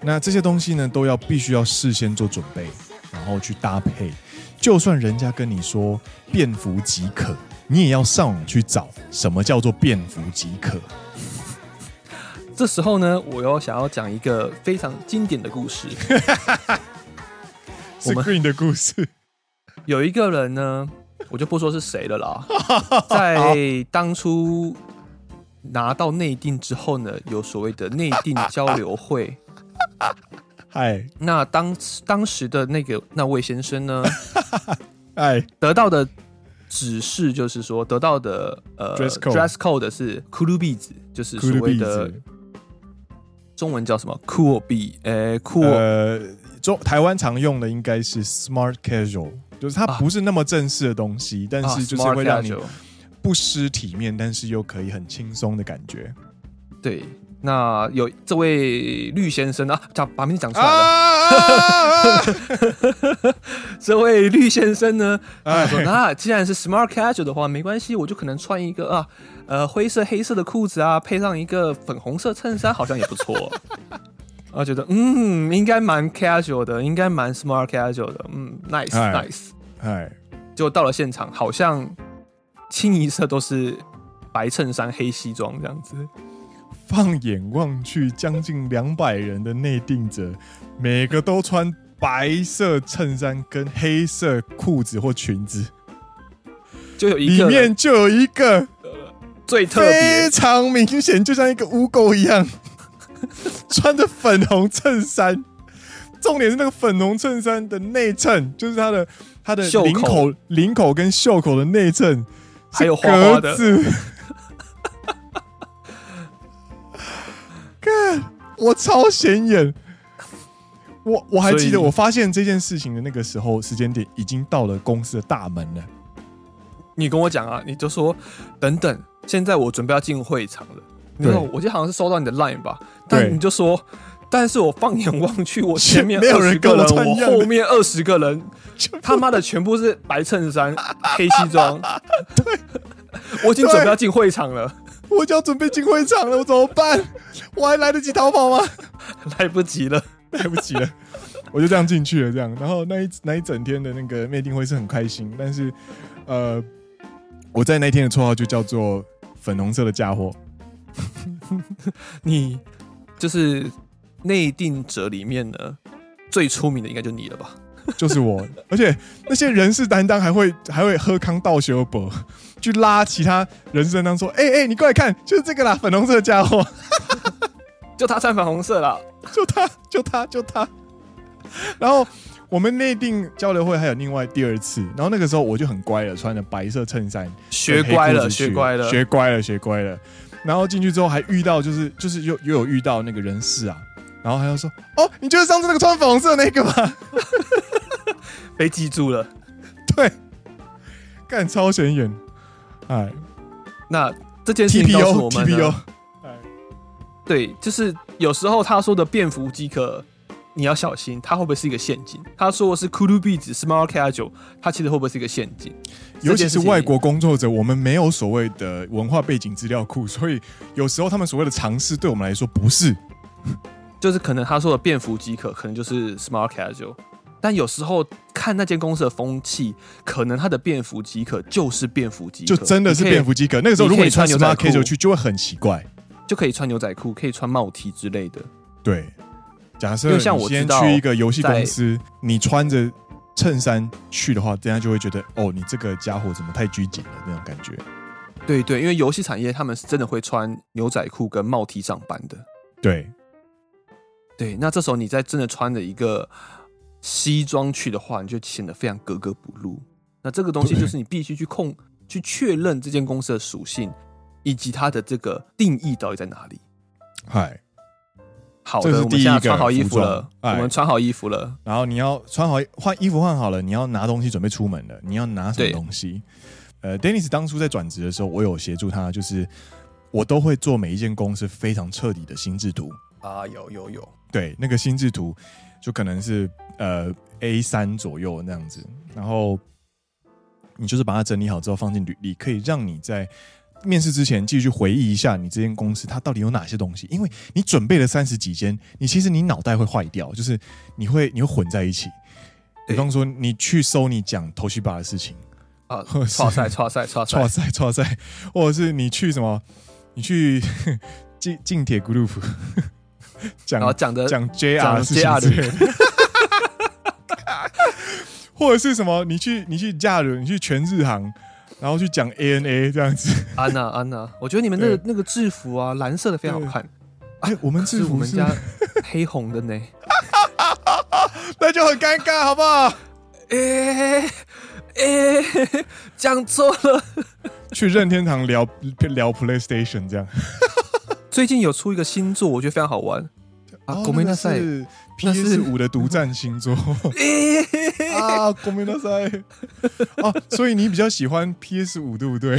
那这些东西呢，都要必须要事先做准备，然后去搭配。就算人家跟你说便服即可，你也要上网去找什么叫做便服即可。这时候呢，我又想要讲一个非常经典的故事。我们的故事，有一个人呢，我就不说是谁了啦。在当初拿到内定之后呢，有所谓的内定交流会。嗨，那当当时的那个那位先生呢，哎，得到的指示就是说，得到的呃 dress code, dress code 是 cool beats，就是所谓的。中文叫什么？Cool B，呃，Cool。呃，中台湾常用的应该是 Smart Casual，就是它不是那么正式的东西，啊、但是就是会让你不失体面，但是又可以很轻松的感觉。对，那有这位绿先生啊，讲把名字讲出来了。啊、这位绿先生呢，他说：“那既然是 Smart Casual 的话，没关系，我就可能穿一个啊。”呃，灰色、黑色的裤子啊，配上一个粉红色衬衫，好像也不错。我觉得，嗯，应该蛮 casual 的，应该蛮 smart casual 的，嗯，nice，nice。哎，结果到了现场，好像清一色都是白衬衫、黑西装这样子。放眼望去，将近两百人的内定者，每个都穿白色衬衫跟黑色裤子或裙子，就有一个里面就有一个。最特别，非常明显，就像一个污垢一样，穿着粉红衬衫。重点是那个粉红衬衫的内衬，就是它的它的领口、领口跟袖口的内衬，还有格子。看，我超显眼。我我还记得，我发现这件事情的那个时候，时间点已经到了公司的大门了。你跟我讲啊，你就说等等。现在我准备要进会场了，你说我记得好像是收到你的 line 吧，但你就说，但是我放眼望去，我前面二十个人，我后面二十个人，他妈的全部是白衬衫、黑西装，对，我已经准备要进会场了，我就要准备进会场了，我怎么办？我还来得及逃跑吗？来不及了，来不及了，我就这样进去了，这样，然后那一那一整天的那个内定会是很开心，但是呃，我在那天的绰号就叫做。粉红色的家伙，你就是内定者里面呢最出名的，应该就你了吧？就是我，而且那些人事担当还会还会喝康道修伯去拉其他人事担当说：“哎、欸、哎、欸，你过来看，就是这个啦，粉红色的家伙，就他穿粉红色啦，就他就他就他。”然后。我们内定交流会还有另外第二次，然后那个时候我就很乖了，穿着白色衬衫，学乖了，学乖了，学乖了，学乖了。然后进去之后还遇到，就是就是又又有遇到那个人事啊，然后还要说：“哦，你就是上次那个穿粉红色的那个吗？” 被记住了，对，干超显眼。哎，那这件事情告诉我们呢，TPO，对，就是有时候他说的便服即可。你要小心，它会不会是一个陷阱？他说的是 cool beats smart casual，它其实会不会是一个陷阱？尤其是外国工作者，我们没有所谓的文化背景资料库，所以有时候他们所谓的尝试，对我们来说不是，就是可能他说的便服即可，可能就是 smart casual。但有时候看那间公司的风气，可能他的便服即可就是便服即可，就真的是便服即可。那个时候如果你穿 smart casual 去，就会很奇怪，就可以穿牛仔裤，可以穿帽 T 之类的，对。假设像我今天去一个游戏公司，你穿着衬衫去的话，人家就会觉得哦，你这个家伙怎么太拘谨了那种感觉。对对，因为游戏产业他们是真的会穿牛仔裤跟帽 T 上班的。对对，那这时候你再真的穿着一个西装去的话，你就显得非常格格不入。那这个东西就是你必须去控、去确认这间公司的属性以及它的这个定义到底在哪里。嗨。好的，我们现在穿好衣服了。我们穿好衣服了，然后你要穿好换衣服换好了，你要拿东西准备出门了。你要拿什么东西？呃，Dennis 当初在转职的时候，我有协助他，就是我都会做每一间公司非常彻底的心智图啊，有有有。对，那个心智图就可能是呃 A 三左右那样子，然后你就是把它整理好之后放进履历，可以让你在面试之前继续回忆一下你这间公司它到底有哪些东西，因为你准备了三十几间，你其实你脑袋会坏掉，就是你会你会混在一起。比方说你去搜你讲 Toshiba 的事情啊，错赛错赛错赛。错赛错赛，或者是你去什么，你去 进进铁 group 讲讲的讲 JR 的事情之类的，或者是什么，你去你去驾轮，你去全日航。然后去讲 ANA 这样子，安娜安娜，我觉得你们那个那个制服啊，蓝色的非常好看。哎，我们制服我们家 黑红的呢，那就很尴尬，好不好？哎哎，讲错了。去任天堂聊聊 PlayStation 这样。最近有出一个新作，我觉得非常好玩啊。国民大赛 PS 五的独占星座。啊，国民大赛啊，所以你比较喜欢 PS 五对不对？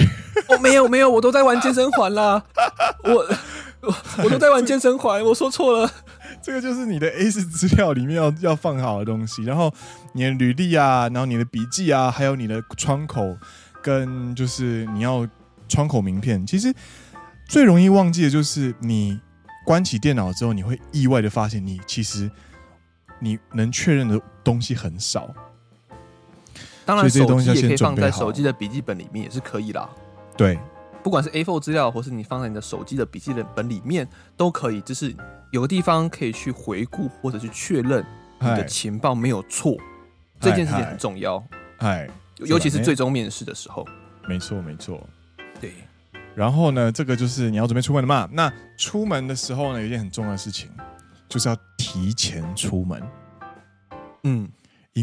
哦，没有没有，我都在玩健身环啦。我我我都在玩健身环，我说错了。这个就是你的 A 四资料里面要要放好的东西，然后你的履历啊，然后你的笔记啊，还有你的窗口跟就是你要窗口名片。其实最容易忘记的就是你关起电脑之后，你会意外的发现你其实。你能确认的东西很少，当然手机也可以放在手机的笔记本里面也是可以啦。对，不管是 A4 资料，或是你放在你的手机的笔记本里面都可以。就是有个地方可以去回顾，或者去确认你的情报没有错，这件事情很重要。哎，尤其是最终面试的时候。没错，没错。对。然后呢，这个就是你要准备出门了嘛？那出门的时候呢，有一件很重要的事情。就是要提前出门，嗯，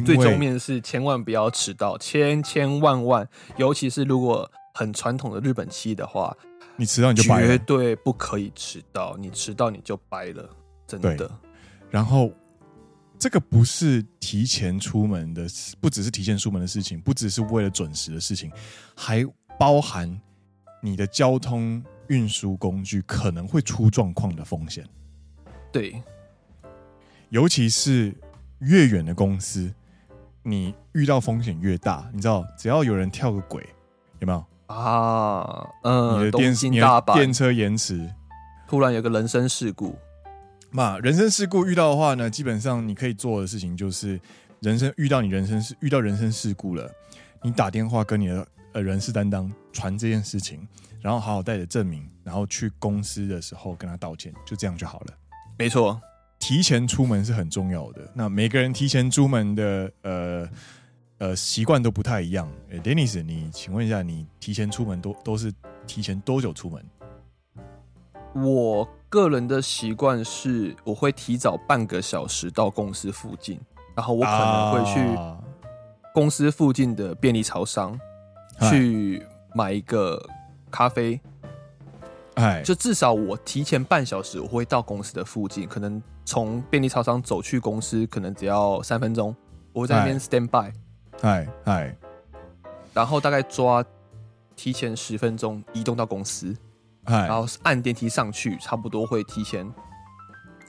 最重面是千万不要迟到，千千万万，尤其是如果很传统的日本企业的话，你迟到你就白了，绝对不可以迟到，你迟到你就掰了，真的。然后这个不是提前出门的，不只是提前出门的事情，不只是为了准时的事情，还包含你的交通运输工具可能会出状况的风险。对。尤其是越远的公司，你遇到风险越大。你知道，只要有人跳个轨，有没有啊？嗯，你的电你的电车延迟，突然有个人身事故。嘛，人身事故遇到的话呢，基本上你可以做的事情就是，人生遇到你人生事遇到人身事故了，你打电话跟你的呃人事担当传这件事情，然后好好带着证明，然后去公司的时候跟他道歉，就这样就好了。没错。提前出门是很重要的。那每个人提前出门的呃呃习惯都不太一样。欸，Dennis，你请问一下，你提前出门都都是提前多久出门？我个人的习惯是，我会提早半个小时到公司附近，然后我可能会去公司附近的便利超商去买一个咖啡。哎，就至少我提前半小时，我会到公司的附近，可能从便利超商走去公司，可能只要三分钟，我会在那边 stand by，哎哎，然后大概抓提前十分钟移动到公司，哎。然后按电梯上去，差不多会提前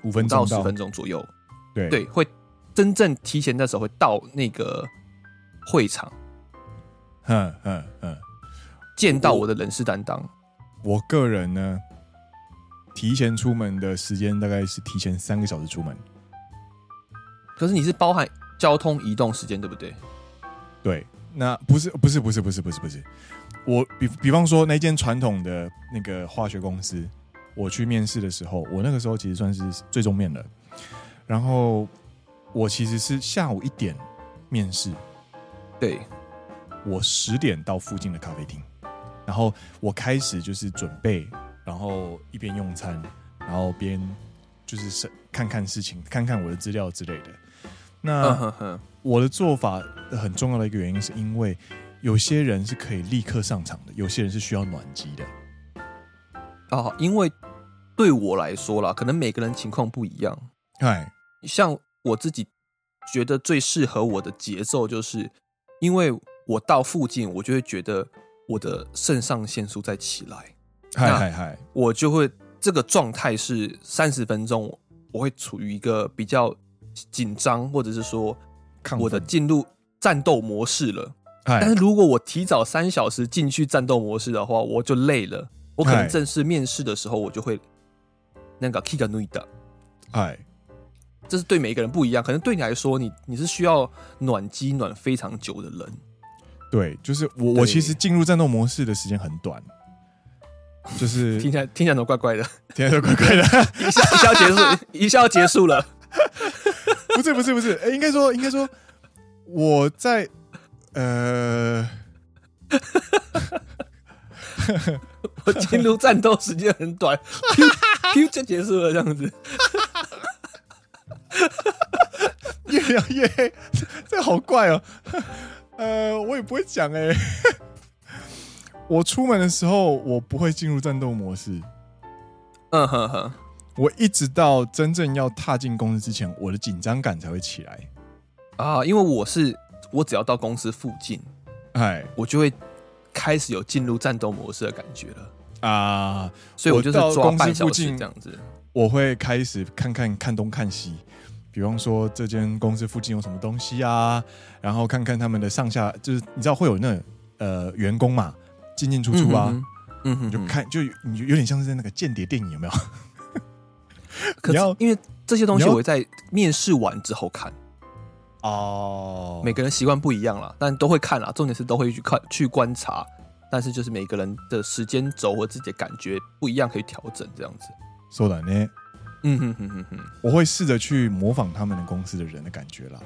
五分钟到十分钟左右，对。对，会真正提前的时候会到那个会场，嗯嗯嗯，见到我的人事担当。我个人呢，提前出门的时间大概是提前三个小时出门。可是你是包含交通移动时间，对不对？对，那不是不是不是不是不是不是。我比比方说那间传统的那个化学公司，我去面试的时候，我那个时候其实算是最终面了。然后我其实是下午一点面试，对，我十点到附近的咖啡厅。然后我开始就是准备，然后一边用餐，然后边就是看看事情，看看我的资料之类的。那我的做法很重要的一个原因，是因为有些人是可以立刻上场的，有些人是需要暖机的。啊，因为对我来说啦，可能每个人情况不一样。哎，像我自己觉得最适合我的节奏，就是因为我到附近，我就会觉得。我的肾上腺素在起来，嗨嗨嗨，我就会这个状态是三十分钟，我会处于一个比较紧张，或者是说我的进入战斗模式了。但是如果我提早三小时进去战斗模式的话，我就累了。我可能正式面试的时候，我就会那个 kiga nui 的。哎，这是对每一个人不一样。可能对你来说，你你是需要暖机暖非常久的人。对，就是我，我其实进入战斗模式的时间很短，就是 听起来听起来都怪怪的，听起来都怪怪的，一下一下要结束，一下要结束了。不是不是不是，哎，应该说应该说我在。呃，我进入战斗时间很短，就结束了，这样子。越聊越黑，这好怪哦。呃，我也不会讲哎。我出门的时候，我不会进入战斗模式。嗯哼哼，我一直到真正要踏进公司之前，我的紧张感才会起来。啊，因为我是。我只要到公司附近，哎，我就会开始有进入战斗模式的感觉了啊！所以我就是抓半小时这样子。我会开始看看看东看西，比方说这间公司附近有什么东西啊，然后看看他们的上下，就是你知道会有那呃员工嘛，进进出出啊，嗯哼，嗯哼，就看就你有点像是在那个间谍电影有没有？可是因为这些东西我会在面试完之后看。哦，oh, 每个人习惯不一样啦，但都会看啦。重点是都会去看、去观察，但是就是每个人的时间轴和自己的感觉不一样，可以调整这样子。说的呢，嗯哼哼哼哼，我会试着去模仿他们的公司的人的感觉啦。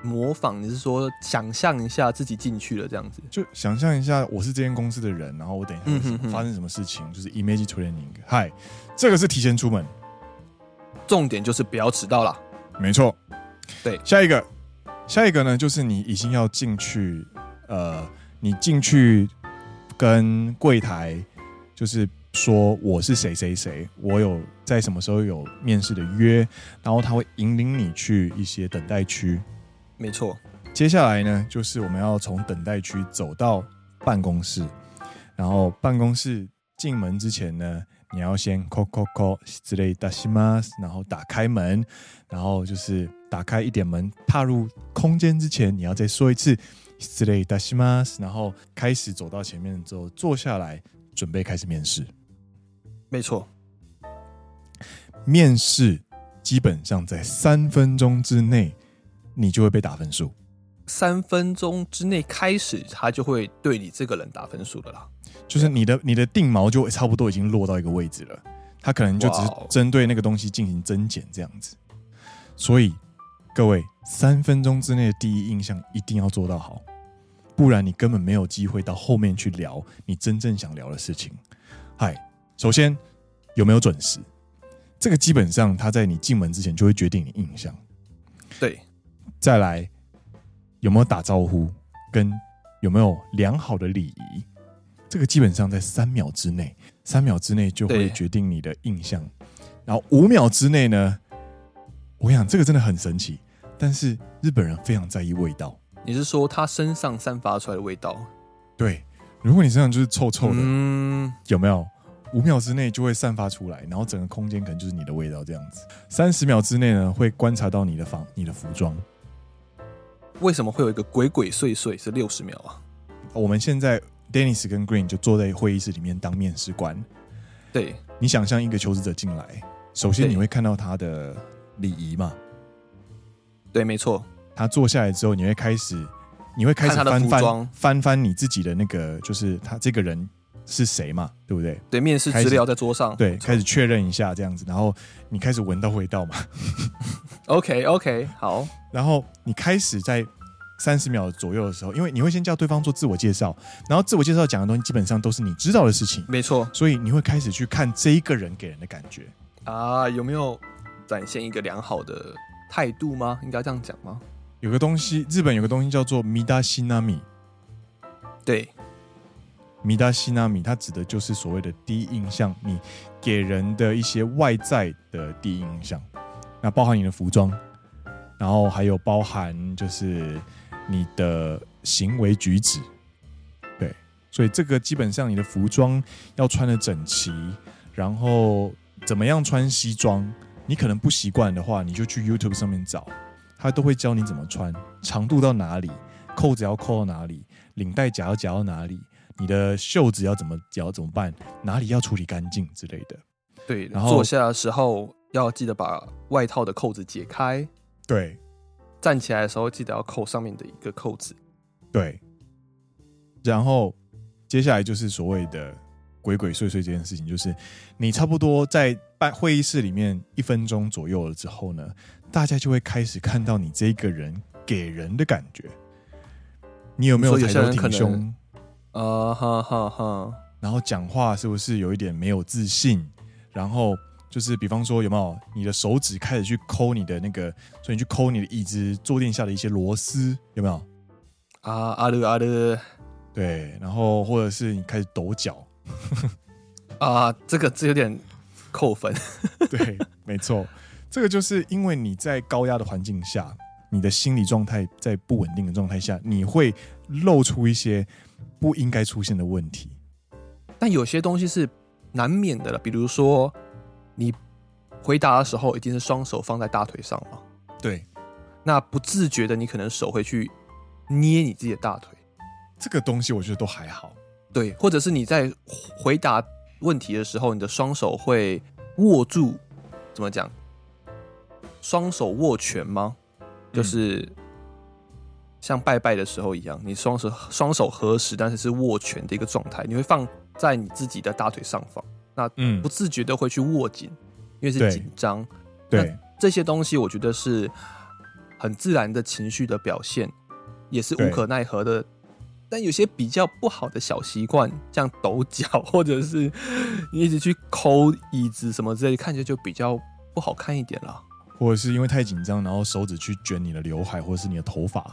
模仿，你是说想象一下自己进去了这样子？就想象一下我是这间公司的人，然后我等一下发生什么事情，嗯、哼哼就是 image training。嗨，这个是提前出门，重点就是不要迟到啦。没错，对，下一个，下一个呢，就是你已经要进去，呃，你进去跟柜台，就是说我是谁谁谁，我有在什么时候有面试的约，然后他会引领你去一些等待区。没错，接下来呢，就是我们要从等待区走到办公室，然后办公室进门之前呢。你要先叩叩叩之类的西吗？然后打开门，然后就是打开一点门，踏入空间之前，你要再说一次之类的西吗？然后开始走到前面之后，坐下来准备开始面试。没错，面试基本上在三分钟之内，你就会被打分数。三分钟之内开始，他就会对你这个人打分数的啦。就是你的你的定锚就差不多已经落到一个位置了，他可能就只是针对那个东西进行增减这样子。所以各位，三分钟之内的第一印象一定要做到好，不然你根本没有机会到后面去聊你真正想聊的事情。嗨，首先有没有准时？这个基本上他在你进门之前就会决定你印象。对，再来有没有打招呼，跟有没有良好的礼仪。这个基本上在三秒之内，三秒之内就会决定你的印象。然后五秒之内呢，我想这个真的很神奇。但是日本人非常在意味道。你是说他身上散发出来的味道？对，如果你身上就是臭臭的，嗯，有没有？五秒之内就会散发出来，然后整个空间可能就是你的味道这样子。三十秒之内呢，会观察到你的房、你的服装。为什么会有一个鬼鬼祟祟是六十秒啊？我们现在。Dennis 跟 Green 就坐在会议室里面当面试官。对，你想象一个求职者进来，首先你会看到他的礼仪嘛？对，没错。他坐下来之后，你会开始，你会开始翻翻翻翻你自己的那个，就是他这个人是谁嘛？对不对？对，面试资料在桌上，对，开始确认一下这样子，然后你开始闻到味道嘛？OK OK，好。然后你开始在。三十秒左右的时候，因为你会先叫对方做自我介绍，然后自我介绍讲的东西基本上都是你知道的事情，没错。所以你会开始去看这一个人给人的感觉啊，有没有展现一个良好的态度吗？应该这样讲吗？有个东西，日本有个东西叫做米达西纳米，对，米达西纳米，它指的就是所谓的第一印象，你给人的一些外在的第一印象，那包含你的服装，然后还有包含就是。你的行为举止，对，所以这个基本上你的服装要穿得整齐，然后怎么样穿西装，你可能不习惯的话，你就去 YouTube 上面找，他都会教你怎么穿，长度到哪里，扣子要扣到哪里，领带夹要夹到哪里，你的袖子要怎么夹怎么办，哪里要处理干净之类的。对，然后坐下的时候要记得把外套的扣子解开。对，站起来的时候记得要扣上面的一个扣子。对，然后接下来就是所谓的鬼鬼祟祟这件事情，就是你差不多在办会议室里面一分钟左右了之后呢，大家就会开始看到你这个人给人的感觉。你有没有抬头挺胸？啊哈哈哈！然后讲话是不是有一点没有自信？然后就是比方说有没有你的手指开始去抠你的那个，所以你去抠你的椅子坐垫下的一些螺丝，有没有？啊啊的啊的，对，然后或者是你开始抖脚，啊，这个这有点扣分，对，没错，这个就是因为你在高压的环境下，你的心理状态在不稳定的状态下，你会露出一些不应该出现的问题。但有些东西是难免的了，比如说你回答的时候一定是双手放在大腿上嘛，对，那不自觉的你可能手会去。捏你自己的大腿，这个东西我觉得都还好。对，或者是你在回答问题的时候，你的双手会握住，怎么讲？双手握拳吗？就是像拜拜的时候一样，你双手双手合十，但是是握拳的一个状态。你会放在你自己的大腿上方，那嗯，不自觉的会去握紧，因为是紧张。对，这些东西我觉得是很自然的情绪的表现。也是无可奈何的，但有些比较不好的小习惯，像抖脚，或者是你一直去抠椅子什么之类，看起来就比较不好看一点了。或者是因为太紧张，然后手指去卷你的刘海或者是你的头发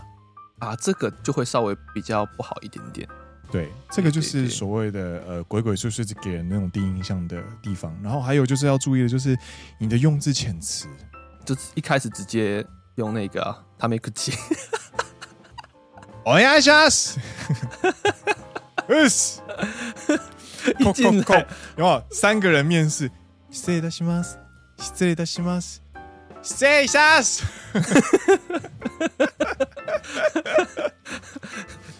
啊，这个就会稍微比较不好一点点。对，这个就是所谓的呃鬼鬼祟祟，给人那种第一印象的地方。然后还有就是要注意的，就是你的用字遣词，就一开始直接用那个他没客气。お愿いします。うっ一进来，有没有三个人面试？失礼いたします。失礼いたします。 失礼します。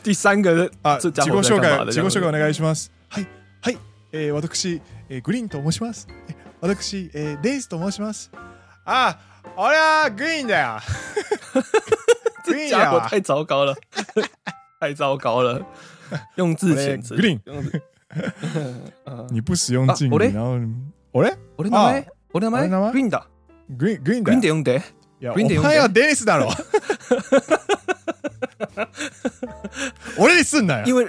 第三个人啊，自己自己绍介，自己绍介お愿いします。はい、はい、えー、私、えー、グリーンと申します。私、えー、レイスと申します。啊，俺はグリーンだよ。这家伙太糟糕了，太糟糕了！用字遣词，green，你不使用敬语，然后我嘞，我的名前，，green 的，green green 的，green 的用的，还有 Dennis だろ，我嘞是哪？因为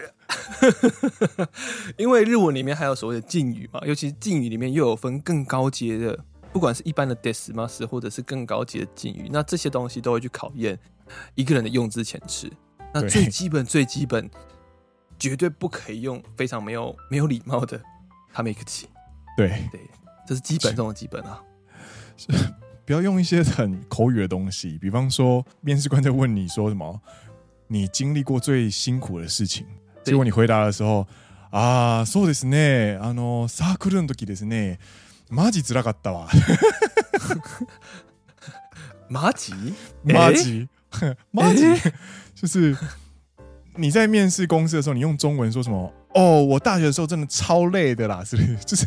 因为日文里面还有所谓的敬语嘛，尤其是敬语里面又有分更高阶的，不管是一般的 des mas 或者是更高级的敬语，那这些东西都会去考验。一个人的用字遣词，那最基本最基本，绝对不可以用非常没有没有礼貌的他没客气。对对，这是基本中的基本啊！不要用一些很口语的东西，比方说面试官在问你说什么，你经历过最辛苦的事情，结果你回答的时候啊，そうですね，あのサークルの时ですね，マジ辛かったわ。マジ？マジ？妈吉，就是你在面试公司的时候，你用中文说什么？哦，我大学的时候真的超累的啦，是不是？就是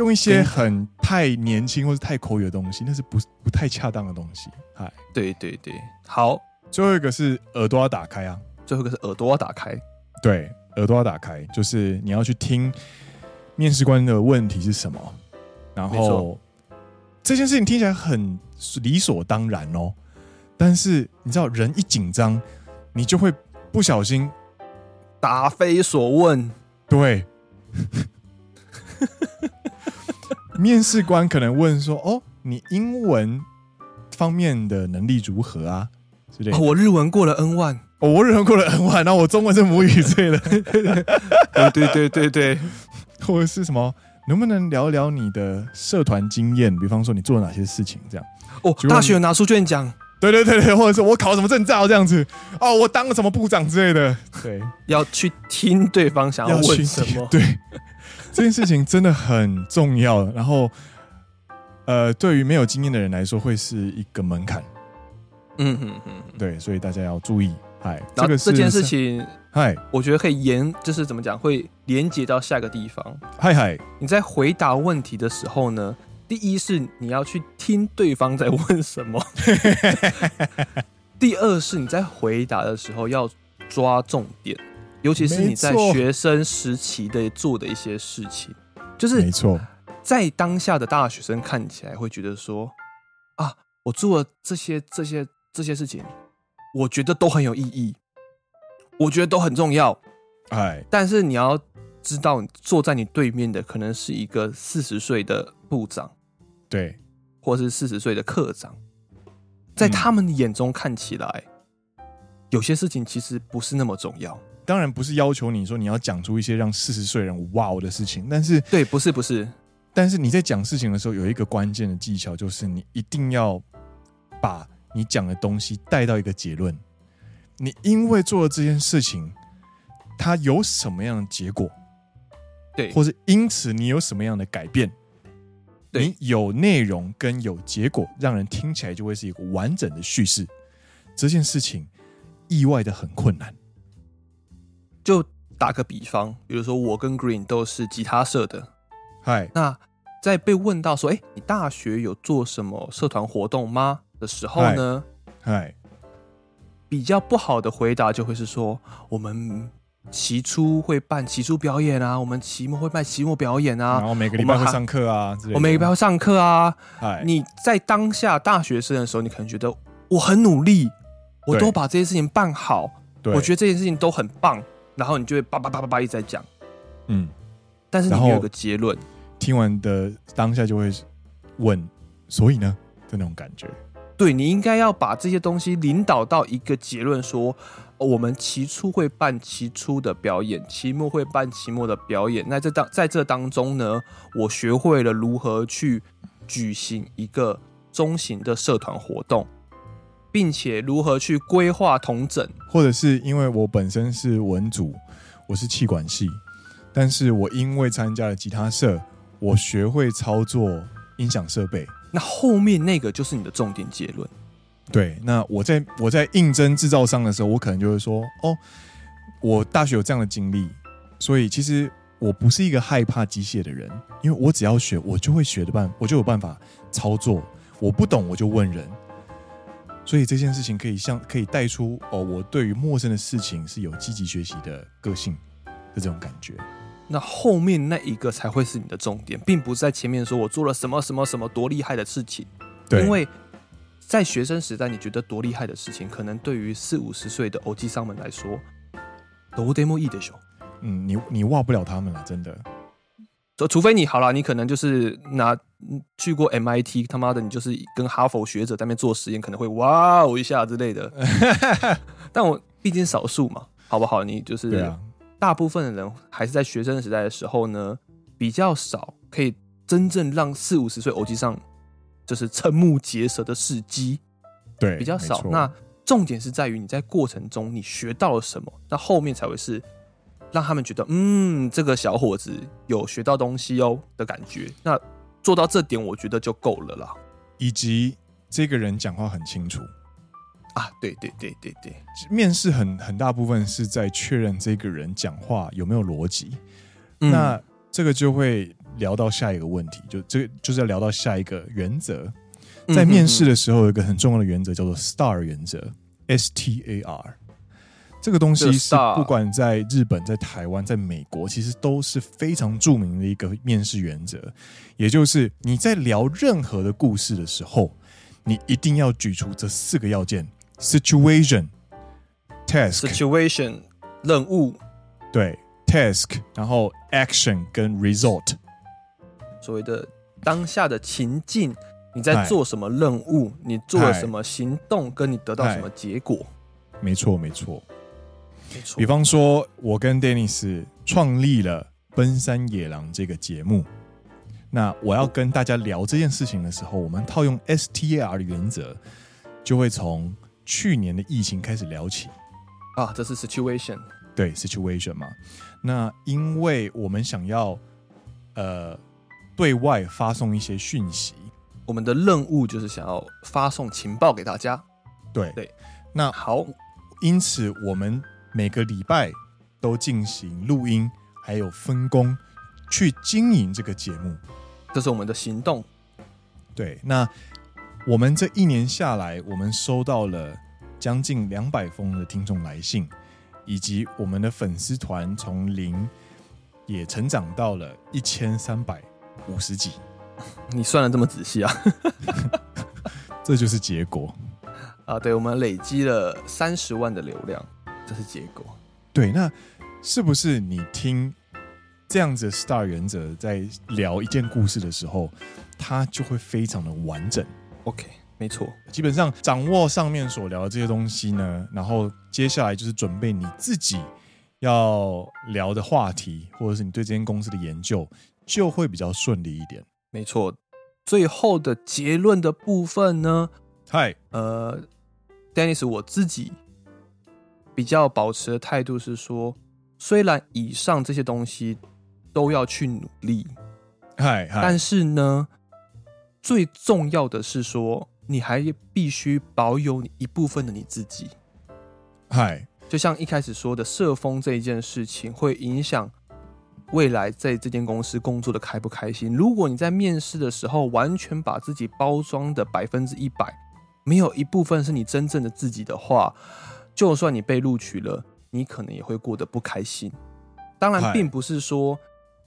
用一些很太年轻或是太口语的东西，那是不不太恰当的东西。嗨，对对对，好，最后一个是耳朵要打开啊，最后一个是耳朵要打开，对，耳朵要打开，就是你要去听面试官的问题是什么，然后这件事情听起来很理所当然哦。但是你知道，人一紧张，你就会不小心答非所问。对，面试官可能问说：“哦，你英文方面的能力如何啊？”之类的。我日文过了 N 万，哦，我日文过了 N 万，然后我中文是母语之类的。对对对对对，或者是什么？能不能聊聊你的社团经验？比方说，你做了哪些事情？这样哦，大学有拿书卷奖。对对对对，或者是我考什么证照这样子哦，我当了什么部长之类的。对，要去听对方想要问什么。对，这件事情真的很重要。然后，呃，对于没有经验的人来说，会是一个门槛。嗯嗯嗯，对，所以大家要注意。嗨，这个这件事情，嗨，我觉得可以延，就是怎么讲，会连接到下一个地方。嗨嗨，你在回答问题的时候呢，第一是你要去听对方在问什么，第二是你在回答的时候要抓重点，尤其是你在学生时期的做的一些事情，就是没错，在当下的大学生看起来会觉得说啊，我做了这些这些这些事情，我觉得都很有意义，我觉得都很重要，哎，但是你要知道，坐在你对面的可能是一个四十岁的部长，对，或是四十岁的课长，在他们眼中看起来，嗯，有些事情其实不是那么重要。当然不是要求你说你要讲出一些让四十岁人哇哦的事情，但是对，不是不是，但是你在讲事情的时候有一个关键的技巧，就是你一定要把你讲的东西带到一个结论。你因为做了这件事情，它有什么样的结果？对，或是因此你有什么样的改变？对，你有内容跟有结果，让人听起来就会是一个完整的叙事。这件事情意外的很困难。就打个比方，比如说我跟 Green 都是吉他社的，嗨，那在被问到说，哎，你大学有做什么社团活动吗？的时候呢，嗨，比较不好的回答就会是说，我们期初会办期初表演啊，我们期末会办期末表演啊，然后每个礼拜会上课啊，我，我每个礼拜会上课啊，你在当下大学生的时候，你可能觉得我很努力，我都把这些事情办好，我觉得这件事情都很棒。然后你就会叭叭叭叭叭一直在讲，嗯，但是你没有个结论。听完的当下就会问，所以呢的那种感觉。对，你应该要把这些东西领导到一个结论，说我们期初会办期初的表演，期末会办期末的表演。那这当在这当中呢，我学会了如何去举行一个中型的社团活动。并且如何去规划统整，或者是因为我本身是文组，我是气管系，但是我因为参加了吉他社，我学会操作音响设备。那后面那个就是你的重点结论。对，那我在我在应征制造商的时候，我可能就会说：哦，我大学有这样的经历，所以其实我不是一个害怕机械的人，因为我只要学，我就会学的办，我就有办法操作。我不懂，我就问人。所以这件事情可以像可以带出哦，我对于陌生的事情是有积极学习的个性的这种感觉。那后面那一个才会是你的重点，并不是在前面说我做了什么什么什么多厉害的事情。对，因为在学生时代，你觉得多厉害的事情，可能对于四五十岁的欧基商们来说，都得莫易的熊。嗯，你你忘不了他们了，真的。除非你好了，你可能就是拿去过 MIT，他妈的，你就是跟哈佛学者在那边做实验，可能会哇哦一下之类的。但我毕竟少数嘛，好不好？你就是大部分的人还是在学生时代的时候呢，比较少可以真正让四五十岁偶机上就是瞠目结舌的事迹，对，比较少。那重点是在于你在过程中你学到了什么，那后面才会是。让他们觉得，嗯，这个小伙子有学到东西哦的感觉。那做到这点，我觉得就够了啦。以及这个人讲话很清楚啊，对对对对对。面试很很大部分是在确认这个人讲话有没有逻辑。嗯。那这个就会聊到下一个问题，就这个就是要聊到下一个原则。在面试的时候，有一个很重要的原则叫做 STAR 原则，S T A R。这个东西是不管在日本、在台湾、在美国，其实都是非常著名的一个面试原则。也就是你在聊任何的故事的时候，你一定要举出这四个要件：situation、task、situation 任务，对，task，然后 action 跟 result。所谓的当下的情境，你在做什么任务？你做了什么行动？跟你得到什么结果？没错，没错。比方说，我跟 Dennis 创立了《奔山野狼》这个节目。那我要跟大家聊这件事情的时候，我们套用 STAR 的原则，就会从去年的疫情开始聊起。啊，这是 situation，对 situation 嘛。那因为我们想要呃对外发送一些讯息，我们的任务就是想要发送情报给大家。对对，那好，因此我们每个礼拜都进行录音，还有分工去经营这个节目，这是我们的行动。对，那我们这一年下来，我们收到了将近两百封的听众来信，以及我们的粉丝团从零也成长到了一千三百五十几。你算的这么仔细啊？这就是结果。啊，对，我们累积了三十万的流量，这是结果。对，那是不是你听这样子的 Star 原则在聊一件故事的时候，它就会非常的完整？OK，没错。基本上掌握上面所聊的这些东西呢，然后接下来就是准备你自己要聊的话题，或者是你对这间公司的研究，就会比较顺利一点。没错。最后的结论的部分呢？嗨，呃。Dennis，我自己比较保持的态度是说，虽然以上这些东西都要去努力，嗨，但是呢，最重要的是说，你还必须保有你一部分的你自己。嗨，就像一开始说的，社风这一件事情会影响未来在这间公司工作的开不开心。如果你在面试的时候完全把自己包装的百分之一百。没有一部分是你真正的自己的话，就算你被录取了，你可能也会过得不开心。当然，并不是说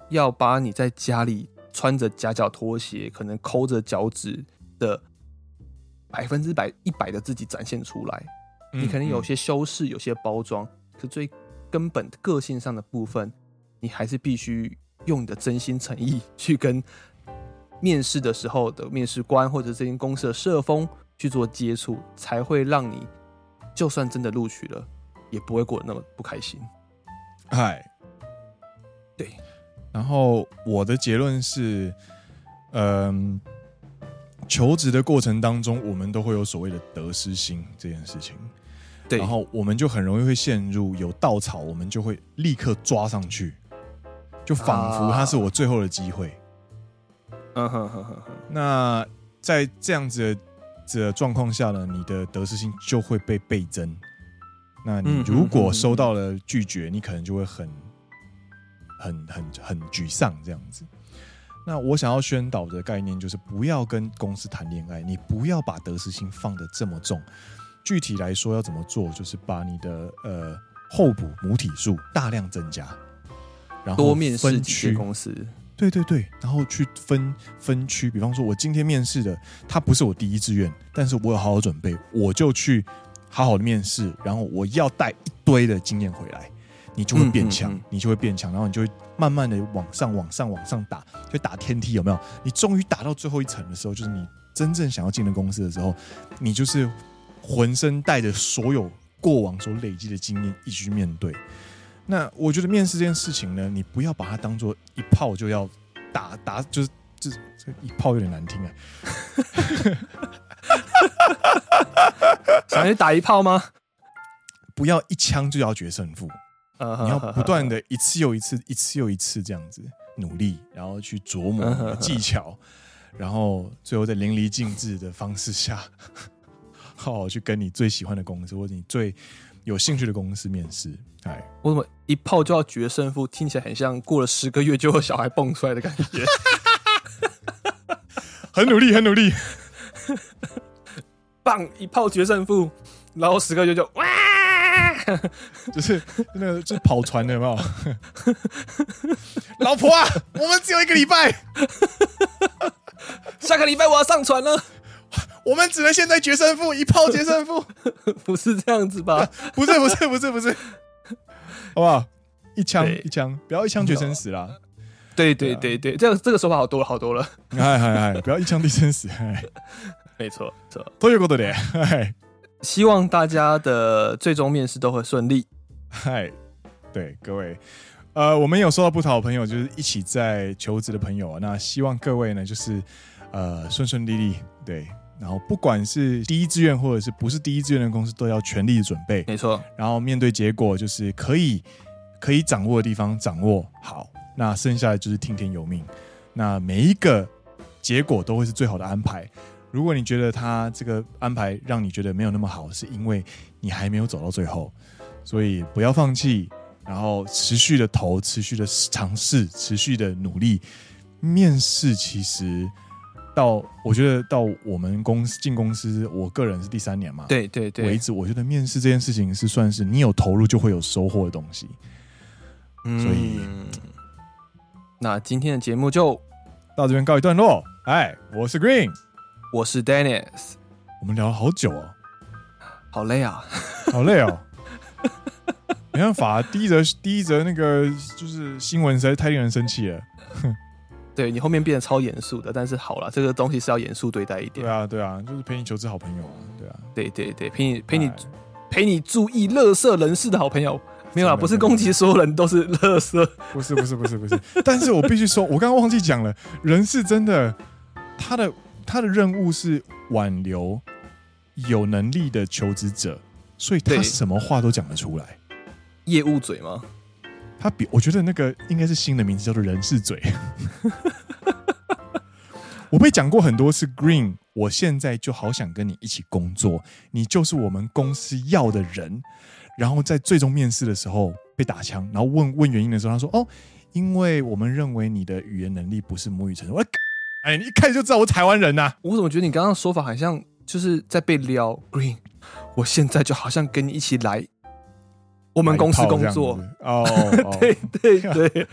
要把你在家里穿着夹脚拖鞋，可能抠着脚趾的百分之百一百的自己展现出来。你可能有些修饰，有些包装，可最根本个性上的部分，你还是必须用你的真心诚意去跟面试的时候的面试官或者这间公司的社风。去做接触，才会让你就算真的录取了，也不会过得那么不开心。嗨，对。然后我的结论是，嗯，求职的过程当中，我们都会有所谓的得失心这件事情。对。然后我们就很容易会陷入有稻草，我们就会立刻抓上去，就仿佛它是我最后的机会。嗯哼哼哼哼。那在这样子的。这状况下呢，你的得失心就会被倍增。那你如果收到了拒绝，你可能就会很、很、很、很沮丧这样子。那我想要宣导的概念就是，不要跟公司谈恋爱，你不要把得失心放得这么重。具体来说要怎么做，就是把你的呃候补母体数大量增加，然后多面试几间公司。对对对，然后去分分区，比方说，我今天面试的他不是我第一志愿，但是我有好好准备，我就去好好的面试，然后我要带一堆的经验回来，你就会变强，嗯嗯嗯，你就会变强，然后你就会慢慢的往上、往上、往上打，就打天梯，有没有？你终于打到最后一层的时候，就是你真正想要进的公司的时候，你就是浑身带着所有过往所累积的经验一起去面对。那我觉得面试这件事情呢，你不要把它当做一炮就要打打，就是这这一炮有点难听啊。想去打一炮吗？不要一枪就要决胜负，你要不断的一次又一次，一次又一次这样子努力，然后去琢磨技巧，然后最后在淋漓尽致的方式下，好好去跟你最喜欢的公司或者你最有兴趣的公司面试。哎，我怎么一炮就要决胜负？听起来很像过了十个月就有小孩蹦出来的感觉。很努力，很努力，棒！一炮决胜负，然后十个月就哇，就是那个就是跑船的有没有？老婆啊，我们只有一个礼拜，下个礼拜我要上船了。我们只能现在决胜负，一炮决胜负，不是这样子吧？不是，不是，不是，不是。好不好？一枪一枪，不要一枪决生死啦！对对对对，这个这个说法好多了好多了。嗨嗨嗨，不要一枪定生死！哎，没错错。都有过的脸。嗨，希望大家的最终面试都会顺利。嗨，对各位，呃，我们有收到不少朋友，就是一起在求职的朋友啊。那希望各位呢，就是呃顺顺利利。对。然后，不管是第一志愿或者是不是第一志愿的公司，都要全力的准备。没错。然后面对结果，就是可以可以掌握的地方掌握好，那剩下的就是听天由命。那每一个结果都会是最好的安排。如果你觉得他这个安排让你觉得没有那么好，是因为你还没有走到最后，所以不要放弃，然后持续的投，持续的尝试，持续的努力。面试其实到我觉得到我们公司进公司，我个人是第三年嘛，对对对，为止，我觉得面试这件事情是算是你有投入就会有收获的东西。嗯，所以那今天的节目就到这边告一段落。哎，我是 Green。我是 Dennis，我们聊了好久哦，好累啊，好累哦，没办法，第一则第一则那个就是新闻实在太令人生气了。对你后面变得超严肃的，但是好了，这个东西是要严肃对待一点。对啊，对啊，就是陪你求职好朋友啊，对啊，对对对，陪你陪你陪你注意乐色人士的好朋友，没有啊，不是攻击所有人都是乐色，不是不是不是不是，但是我必须说，我刚刚忘记讲了，人是真的他的。他的任务是挽留有能力的求职者，所以他什么话都讲得出来。业务嘴吗？他比我觉得那个应该是新的名字，叫做人事嘴。我被讲过很多次，Green，我现在就好想跟你一起工作，你就是我们公司要的人。然后在最终面试的时候被打枪，然后问问原因的时候，他说：“哦，因为我们认为你的语言能力不是母语程度。”我。哎，你一开始就知道我台湾人呐、我怎么觉得你刚刚说法好像就是在被撩？Green，我现在就好像跟你一起来我们公司工作哦。对对 对，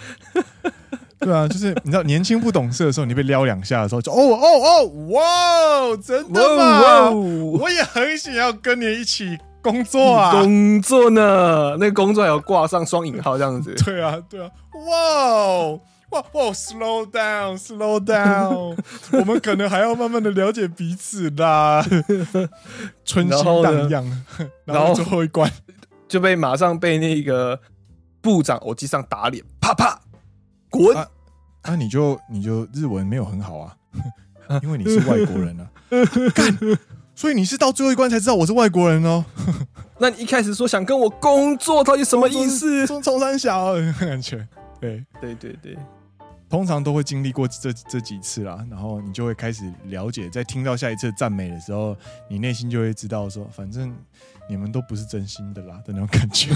对啊，就是你知道年轻不懂事的时候，你被撩两下的时候就，哦哦哦，哇，真的吗？我也很想要跟你一起工作啊，工作呢？那个工作还要挂上双引号这样子。对啊，对啊，哇。哇哇，slow down，slow down，我们可能还要慢慢的了解彼此啦。春心荡漾，然后最后一关就被马上被那个部长偶机上打脸，啪啪滚。那、啊啊、你就你就日文没有很好啊，因为你是外国人啊。干，所以你是到最后一关才知道我是外国人哦。那你一开始说想跟我工作，到底什么意思？中中山小感觉，对对对对。通常都会经历过这这几次啦，然后你就会开始了解，在听到下一次赞美的时候，你内心就会知道说，反正你们都不是真心的啦的那种感觉，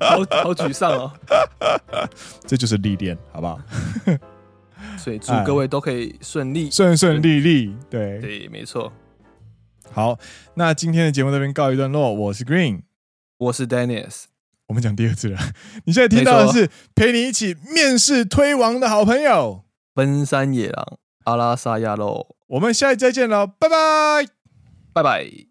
好 好沮丧哦。这就是历练，好不好？所以祝各位都可以顺利顺顺利利，对对，没错。好，那今天的节目这边告一段落，我是 Green，我是 Dennis。我们讲第二次了，你现在听到的是陪你一起面试推王的好朋友奔山野狼阿拉萨亚喽，我们下一集再见了，拜拜，拜拜。